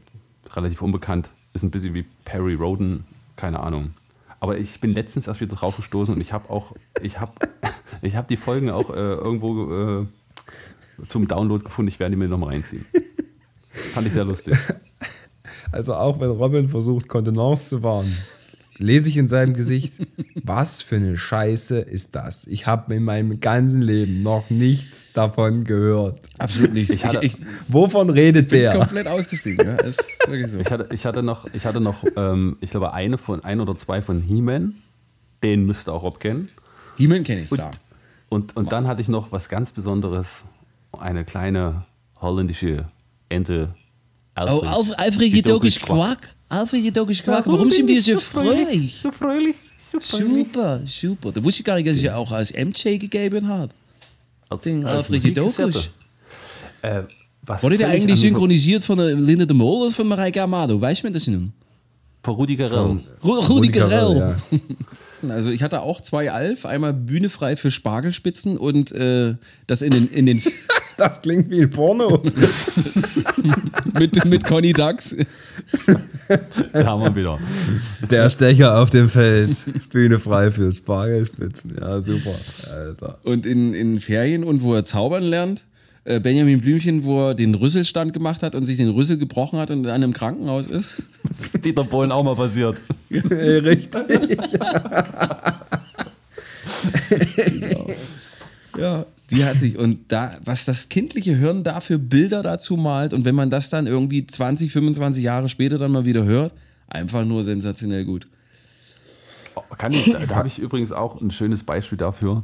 Relativ unbekannt. Ist ein bisschen wie Perry Roden, keine Ahnung. Aber ich bin letztens erst wieder drauf gestoßen und ich habe auch, ich habe [LAUGHS] ich hab die Folgen auch äh, irgendwo äh, zum Download gefunden. Ich werde die mir nochmal reinziehen. Fand ich sehr lustig. [LAUGHS]
Also auch wenn Robin versucht, Kontenance zu wahren, lese ich in seinem Gesicht, was für eine Scheiße ist das? Ich habe in meinem ganzen Leben noch nichts davon gehört.
Absolut nicht. Ich,
hatte-
ich,
Wovon redet
bin
der?
komplett ausgestiegen. Ja, ist wirklich so.
Ich hatte, ich hatte noch, ich hatte noch ähm, ich glaube, eine von, ein oder zwei von He-Man. Den müsste auch Rob kennen.
He-Man kenne ich,
Und,
klar.
und, und dann hatte ich noch was ganz Besonderes. Eine kleine holländische Ente.
Oh, Alf, Alfred Quack. Alfred Jedokisch Quack. Warum sind wir so fröhlich?
So fröhlich. So fröhlich.
Super, super. Da wusste ich gar nicht, dass ich auch als MC gegeben habe.
Als,
Den
als
Alfred. Jedokisch.
Äh, was
Wurde der eigentlich
an-
synchronisiert von der Linda de Mol oder von Mareike Amado? Weiß man das nun?
Von Rudi Carell.
Ru- Rudi Carell.
ja. [LAUGHS]
Also ich hatte auch zwei Alf, einmal Bühne frei für Spargelspitzen und äh, das in den, in den [LAUGHS]
Das klingt wie ein Porno. [LAUGHS]
mit, mit Conny Dax. [LAUGHS]
Da haben wir wieder.
Der Stecher auf dem Feld. Bühne frei für Spargelspitzen. Ja, super. Alter.
Und in, in Ferien und wo er zaubern lernt. Äh, Benjamin Blümchen, wo er den Rüsselstand gemacht hat und sich den Rüssel gebrochen hat und in einem Krankenhaus ist. [LAUGHS]
Dieter Bohlen auch mal passiert.
Ey, [LAUGHS] Richtig. [LAUGHS]
Ja, die hatte ich. Und da, was das kindliche Hirn da für Bilder dazu malt und wenn man das dann irgendwie 20, 25 Jahre später dann mal wieder hört, einfach nur sensationell gut.
Kann ich, da da habe ich übrigens auch ein schönes Beispiel dafür.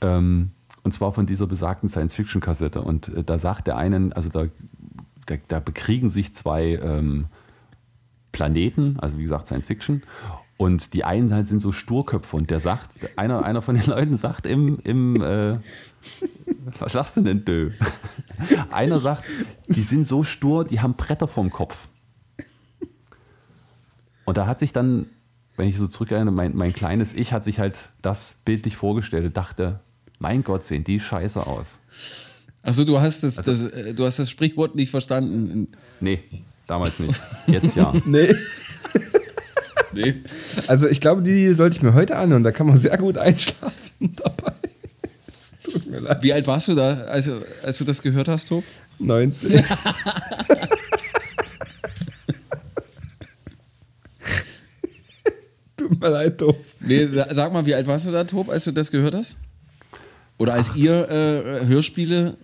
Ähm, und zwar von dieser besagten Science-Fiction-Kassette. Und äh, da sagt der einen, also da, da, da bekriegen sich zwei ähm, Planeten, also wie gesagt Science-Fiction. Und die einen halt sind so Sturköpfe. Und der sagt, einer, einer von den Leuten sagt im, im äh, was sagst du denn, Dö? Einer sagt, die sind so stur, die haben Bretter vorm Kopf. Und da hat sich dann, wenn ich so zurückerinnere, mein, mein kleines Ich hat sich halt das bildlich vorgestellt und dachte, mein Gott, sehen die scheiße aus.
Achso, du hast das, das, äh, du hast das Sprichwort nicht verstanden.
Nee, damals nicht. Jetzt ja. [LAUGHS]
Nee.
Nee.
Also ich glaube, die sollte ich mir heute anhören. Da kann man sehr gut einschlafen [LAUGHS] dabei. Es tut mir leid.
Wie alt warst du da, als, als du das gehört hast, Tob?
19. [LAUGHS] Tut mir leid, doof.
Nee, sa- sag mal, wie alt warst du da, Tob, als du das gehört hast? Oder als ihr äh, Hörspiele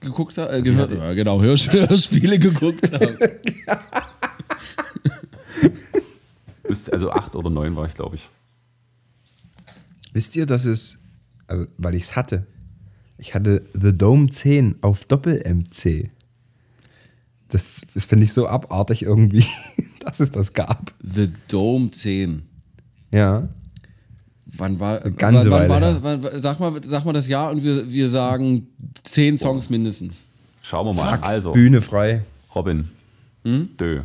geguckt habt? Äh, gehört, ja, genau, Hörs [LAUGHS] Hörspiele geguckt habt. [LAUGHS]
Also acht oder neun war ich, glaube ich.
Wisst ihr, dass es, also weil ich es hatte, ich hatte The Dome 10 auf Doppel-MC. Das, das finde ich so abartig irgendwie, [LAUGHS] dass es das gab.
The Dome 10.
Ja.
Wann war,
ganze
wann, wann war das? Wann, sag, mal, sag mal das Jahr und wir, wir sagen 10 Songs mindestens.
Schauen wir mal. Also,
Bühne frei.
Robin. Dö.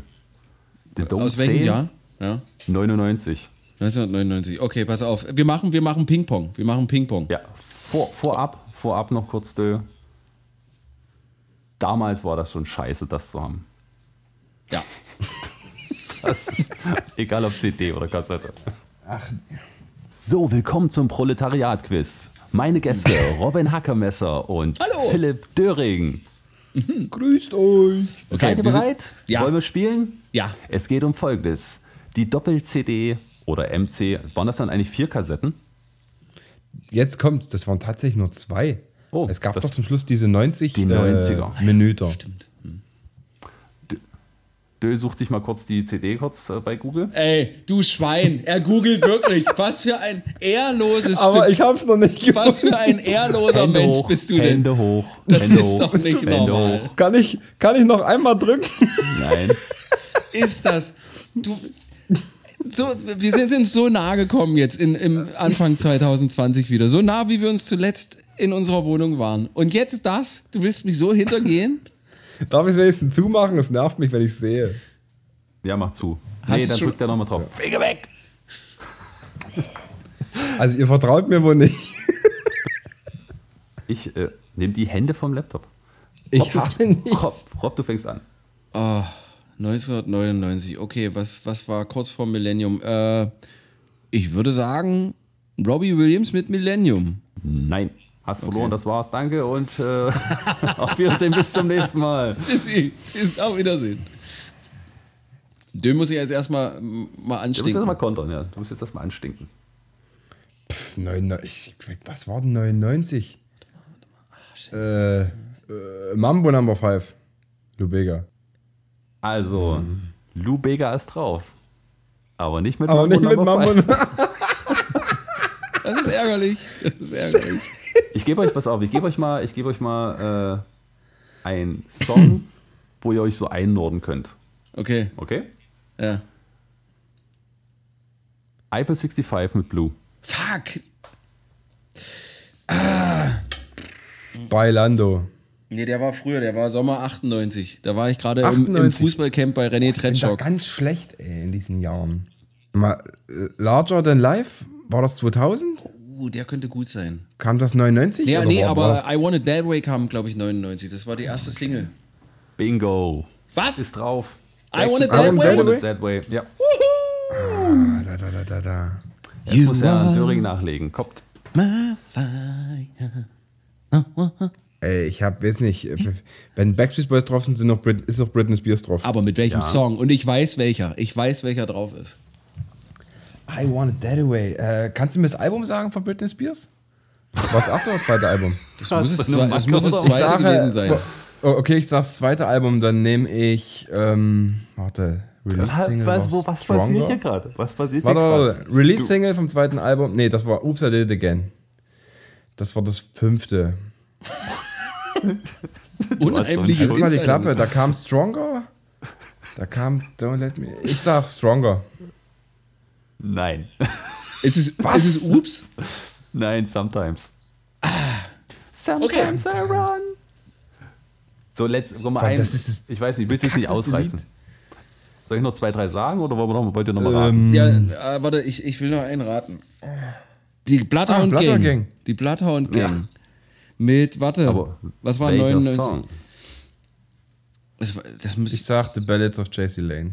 The Dome
Aus welchem
10,
Jahr? Ja.
99.
1999. Okay, pass auf. Wir machen, wir machen Ping-Pong. Wir machen Ping-Pong.
Ja, vor, vorab, vorab noch kurz Dö. Damals war das schon scheiße, das zu haben.
Ja. [LAUGHS]
Das ist, egal ob CD oder Kassette. So, willkommen zum Proletariat-Quiz. Meine Gäste [LAUGHS] Robin Hackermesser und Philipp Döring.
Grüßt euch.
Seid ihr bereit?
Ja.
Wollen wir spielen?
Ja.
Es geht um Folgendes. Die Doppel-CD oder MC, waren das dann eigentlich vier Kassetten?
Jetzt kommt's, das waren tatsächlich nur zwei.
Oh,
es gab
das-
doch zum Schluss diese 90
Die 90er.
Äh, Minuten.
Dö sucht sich mal kurz die CD kurz äh, bei Google.
Ey, du Schwein, er googelt wirklich. Was für ein ehrloses
Aber
Stück.
ich hab's noch nicht gefunden.
Was für ein ehrloser Mensch
hoch,
bist du denn?
Hände hoch.
Das
Hände
ist
hoch.
doch nicht
Hände
normal.
hoch.
Kann ich, kann ich noch einmal drücken?
Nein.
Ist das? Du. So, wir sind uns so nah gekommen jetzt in, im Anfang 2020 wieder. So nah, wie wir uns zuletzt in unserer Wohnung waren. Und jetzt das? Du willst mich so hintergehen?
Darf ich es wenigstens zumachen? Es nervt mich, wenn ich sehe.
Ja, mach zu.
Hast
nee, dann
schon-
drückt er nochmal drauf. Finger weg!
Also ihr vertraut mir wohl nicht.
Ich äh, nehme die Hände vom Laptop.
Ich
Rob,
habe nicht.
Rob, Rob, du fängst an.
Oh, 1999. Okay, was, was war kurz vor Millennium? Äh, ich würde sagen, Robbie Williams mit Millennium.
Nein. Hast verloren, das war's. Danke und äh, [LAUGHS] auf Wiedersehen. Bis zum nächsten Mal. [LAUGHS]
Tschüssi. Tschüss, auf Wiedersehen. Den muss ich jetzt erstmal mal
Du musst jetzt
anstinken.
mal kontern, ja. Du musst jetzt erstmal anstinken.
Pff, 99, ich- was war denn 99? Äh, äh, Mambo Number 5. Lubega.
Also, Lou Bega ist drauf. Aber nicht mit
Aber nicht mit Mambo. [LAUGHS]
Das ist ärgerlich. Das ist ärgerlich.
Ich gebe euch, pass auf, ich gebe euch mal, ich gebe euch mal äh, einen Song, wo ihr euch so einnorden könnt.
Okay,
Okay?
ja.
Eiffel 65 mit Blue.
Fuck.
Bailando.
Nee, der war früher, der war Sommer 98. Da war ich gerade im, im
98.
Fußballcamp bei René Tretschok.
ganz schlecht ey, in diesen Jahren. Mal, äh, Larger Than Life? War das 2000?
Uh, der könnte gut sein.
Kam das 99?
Nee,
oder
nee
war
aber
das-
I Want It That Way kam, glaube ich, 99. Das war die erste Single.
Bingo.
Was?
Ist drauf.
I Want It
I
That
Want It
Way?
That Way?
Way. Ja.
Da, da, da, da, da.
Jetzt muss er Döring nachlegen. Kommt.
My fire.
Ey, ich hab, weiß nicht, äh, wenn Backstreet Boys drauf sind, sind noch Brit ist noch Britney Spears drauf.
Aber mit welchem
Ja.
Song? Und ich weiß welcher. Ich weiß, welcher drauf ist.
I Want It That Away. Äh, kannst du mir das Album sagen von Britney Spears? Was erste oder zweite Album? [LAUGHS]
Das muss, es, zwei,
Macke
muss es zweite
sage,
gewesen sein.
Okay, ich sag's zweite Album, dann nehme ich, ähm, warte, Release-Single war Stronger?
gerade? Was passiert
Warte, warte, warte. Release-Single vom zweiten Album, nee, das war Oops, I Did It Again. Das war das fünfte. [LAUGHS]
Unheimliches
Halt mal die Klappe, da kam Stronger, da kam Don't Let Me, ich sag Stronger.
Nein. [LAUGHS]
Ist es, ist es Ups?
Nein, sometimes. Sometimes I run. So, let's, guck mal ein.
das ist das
ich weiß nicht, willst du es nicht ausreizen?
Lied.
Soll ich noch zwei, drei sagen oder wollen wir noch, wollt ihr noch mal raten?
Ja, äh, warte, ich, ich will noch einen raten. Die Bloodhound
Ah,
Gang.
Gang.
Die Bloodhound
Ja.
Gang. Mit, warte,
Aber
was war
welcher
99?
Song?
War, das
Ich sag The Ballads of JC Lane.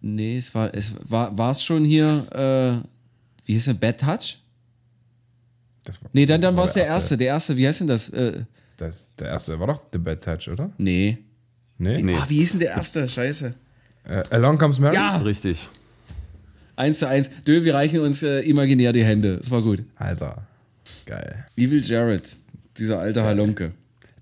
Nee, es war, es war, war es schon hier, äh, wie hieß der, Bad Touch?
Das war,
Nee, dann, dann war es der erste, der erste, wie heißt denn das? Äh,
Das, der erste war doch The Bad Touch, oder?
nee.
Nee.
Nee.
Ah, wie hieß denn der erste? Scheiße.
Äh, Along Comes Mary?
Ja,
Richtig.
eins zu eins. Dö, wir reichen uns äh, imaginär die Hände. Das war gut.
Alter, geil.
Evil Jared, dieser alte Halunke.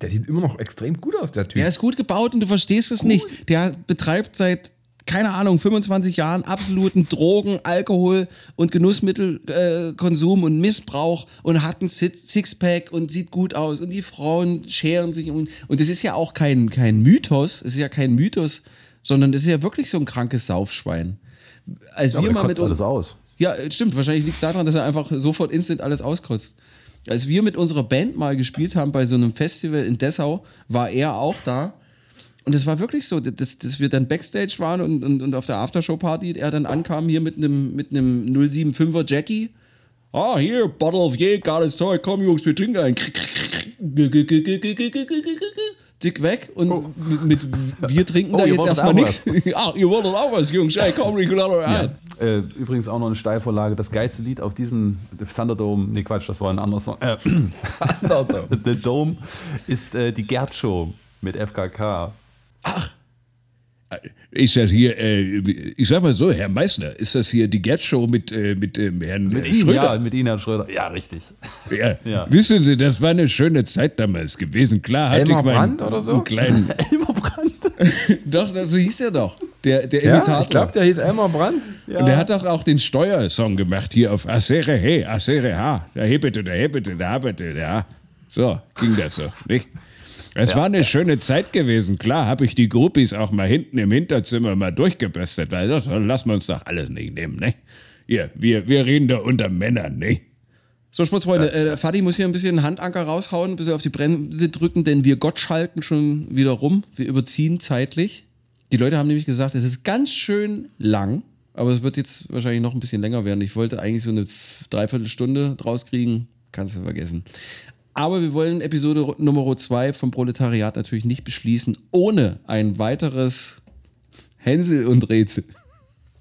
Der sieht immer noch extrem gut aus, der Typ.
Der ist gut gebaut und du verstehst es nicht. Der betreibt seit, keine Ahnung, 25 Jahren absoluten Drogen, Alkohol und Genussmittelkonsum äh, und Missbrauch und hat ein Sixpack und sieht gut aus und die Frauen scheren sich um. Und das ist ja auch kein, kein Mythos, es ist ja kein Mythos, sondern das ist ja wirklich so ein krankes Saufschwein. Als
Ja,
wir mal mit
alles aus.
ja, äh, stimmt. Wahrscheinlich liegt es daran, dass er einfach sofort instant alles auskotzt. Als wir mit unserer Band mal gespielt haben bei so einem Festival in Dessau, war er auch da. Und es war wirklich so, dass, dass wir dann Backstage waren und, und, und auf der Aftershow-Party er dann ankam hier mit einem mit einem 075er Jackie. Ah, hier, Bottle of Jäger, alles toll, komm Jungs, wir trinken ein. Dick weg und mit, mit wir trinken
Oh,
da jetzt erstmal nichts. Ach, [LAUGHS] ihr wolltet auch was, Jungs, ey, komm, ich lade
Ja. Äh, übrigens auch noch eine Steilvorlage. Das geilste Lied auf diesem Thunderdome, nee Quatsch, das war ein anderer Song. Äh, [LAUGHS] [LAUGHS] The Dome ist äh, die Gerd Show mit FKK.
Ist das hier, äh, ich sag mal so, Herr Meißner, ist das hier die Gerd-Show mit, äh, mit ähm, Herrn
Mit
äh,
Ihnen,
Schröder?
ja, mit Ihnen, Herr Schröder. Ja, richtig.
Ja. [LAUGHS]
Ja.
Wissen Sie, das war eine schöne Zeit damals gewesen. Klar hatte
Elmar
ich meinen
Brandt oder so?
einen kleinen, [LAUGHS]
Elmar Brandt. [LAUGHS]
Doch, so hieß er doch. Der, der
Ja,
Imitator.
ich glaube, der hieß Elmar Brandt.
Und der hat doch auch den Steuer.
Song gemacht hier auf Asere He, Asere Ha. Da hebete, da hebete, da hebete, ja. So, ging das so, nicht? Es war eine schöne Zeit gewesen. Klar habe ich die Groupies auch mal hinten im Hinterzimmer mal durchgebürstet. weil das lassen wir uns doch alles nicht nehmen, ne? Hier, wir, wir reden da unter Männern, ne?
So, Sportsfreunde, äh, Fadi muss hier ein bisschen Handanker raushauen, ein bisschen auf die Bremse drücken, denn wir Gott schalten schon wieder rum. Wir überziehen zeitlich. Die Leute haben nämlich gesagt, es ist ganz schön lang, aber es wird jetzt wahrscheinlich noch ein bisschen länger werden. Ich wollte eigentlich so eine Dreiviertelstunde draus kriegen. Kannst du vergessen. Aber wir wollen Episode Nummer 2 vom Proletariat natürlich nicht beschließen, ohne ein weiteres Hänsel und Rätsel.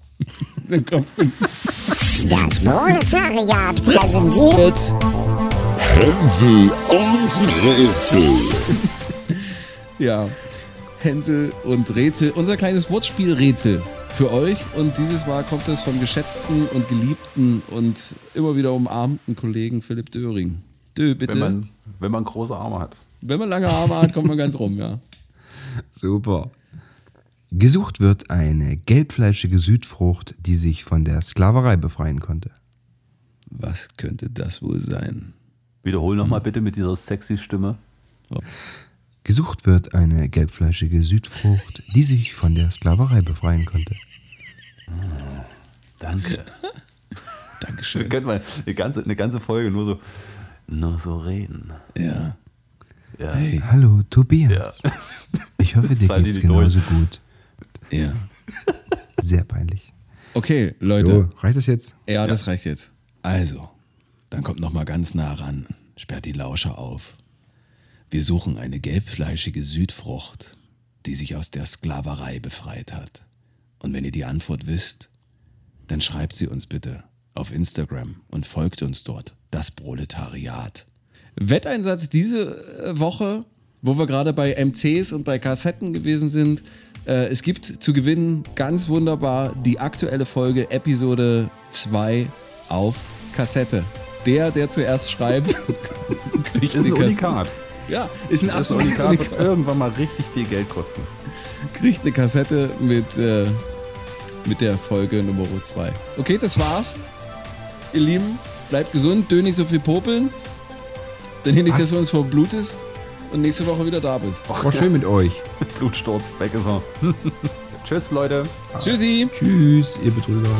[LAUGHS] Dann kommt
Das Proletariat präsentiert
Hänsel und Rätsel.
Ja, Hänsel und Rätsel. Unser kleines Wortspiel Rätsel für euch. Und dieses Mal kommt es vom geschätzten und geliebten und immer wieder umarmten Kollegen Philipp Döring. Dö, bitte.
Wenn man, wenn man große Arme hat.
Wenn man lange Arme hat, kommt man ganz rum, ja. [LAUGHS]
Super. Gesucht wird eine gelbfleischige Südfrucht, die sich von der Sklaverei befreien konnte.
Was könnte das wohl sein?
Wiederhol nochmal bitte mit dieser sexy Stimme.
Gesucht wird eine gelbfleischige Südfrucht, die sich von der Sklaverei befreien konnte.
Danke. [LAUGHS]
Dankeschön.
Wir können mal eine ganze, eine ganze Folge nur so, nur so reden.
Ja.
Ja.
Hallo, Tobias.
Ja. [LAUGHS]
Ich hoffe, dir
Fall die
geht's
nicht durch.
genauso gut.
Ja.
Sehr peinlich.
Okay, Leute.
So, reicht das jetzt?
Ja, das reicht jetzt. Also, dann kommt noch mal ganz nah ran. Sperrt die Lauscher auf. Wir suchen eine gelbfleischige Südfrucht, die sich aus der Sklaverei befreit hat. Und wenn ihr die Antwort wisst, dann schreibt sie uns bitte auf Instagram und folgt uns dort. Das Proletariat. Wetteinsatz diese äh, Woche, wo wir gerade bei MCs und bei Kassetten gewesen sind. Äh, es gibt zu gewinnen ganz wunderbar die aktuelle Folge Episode 2 auf Kassette. Der, der zuerst schreibt, [LAUGHS] kriegt
Ist ein. Unikat.
Ja, ist ein
Das
absolutes
Unikat wird
Unikat.
irgendwann mal richtig viel Geld kosten.
Kriegt eine Kassette mit, äh, mit der Folge Nummer 2. Okay, das war's. Ihr Lieben, bleibt gesund, dö nicht so viel popeln. Denn hier nicht, dass du uns verblutest und nächste Woche wieder da bist.
War schön mit euch. [LAUGHS]
Blutsturz, weg ist er. [LAUGHS] Tschüss, Leute.
Tschüssi.
Tschüss, ihr Betrüger.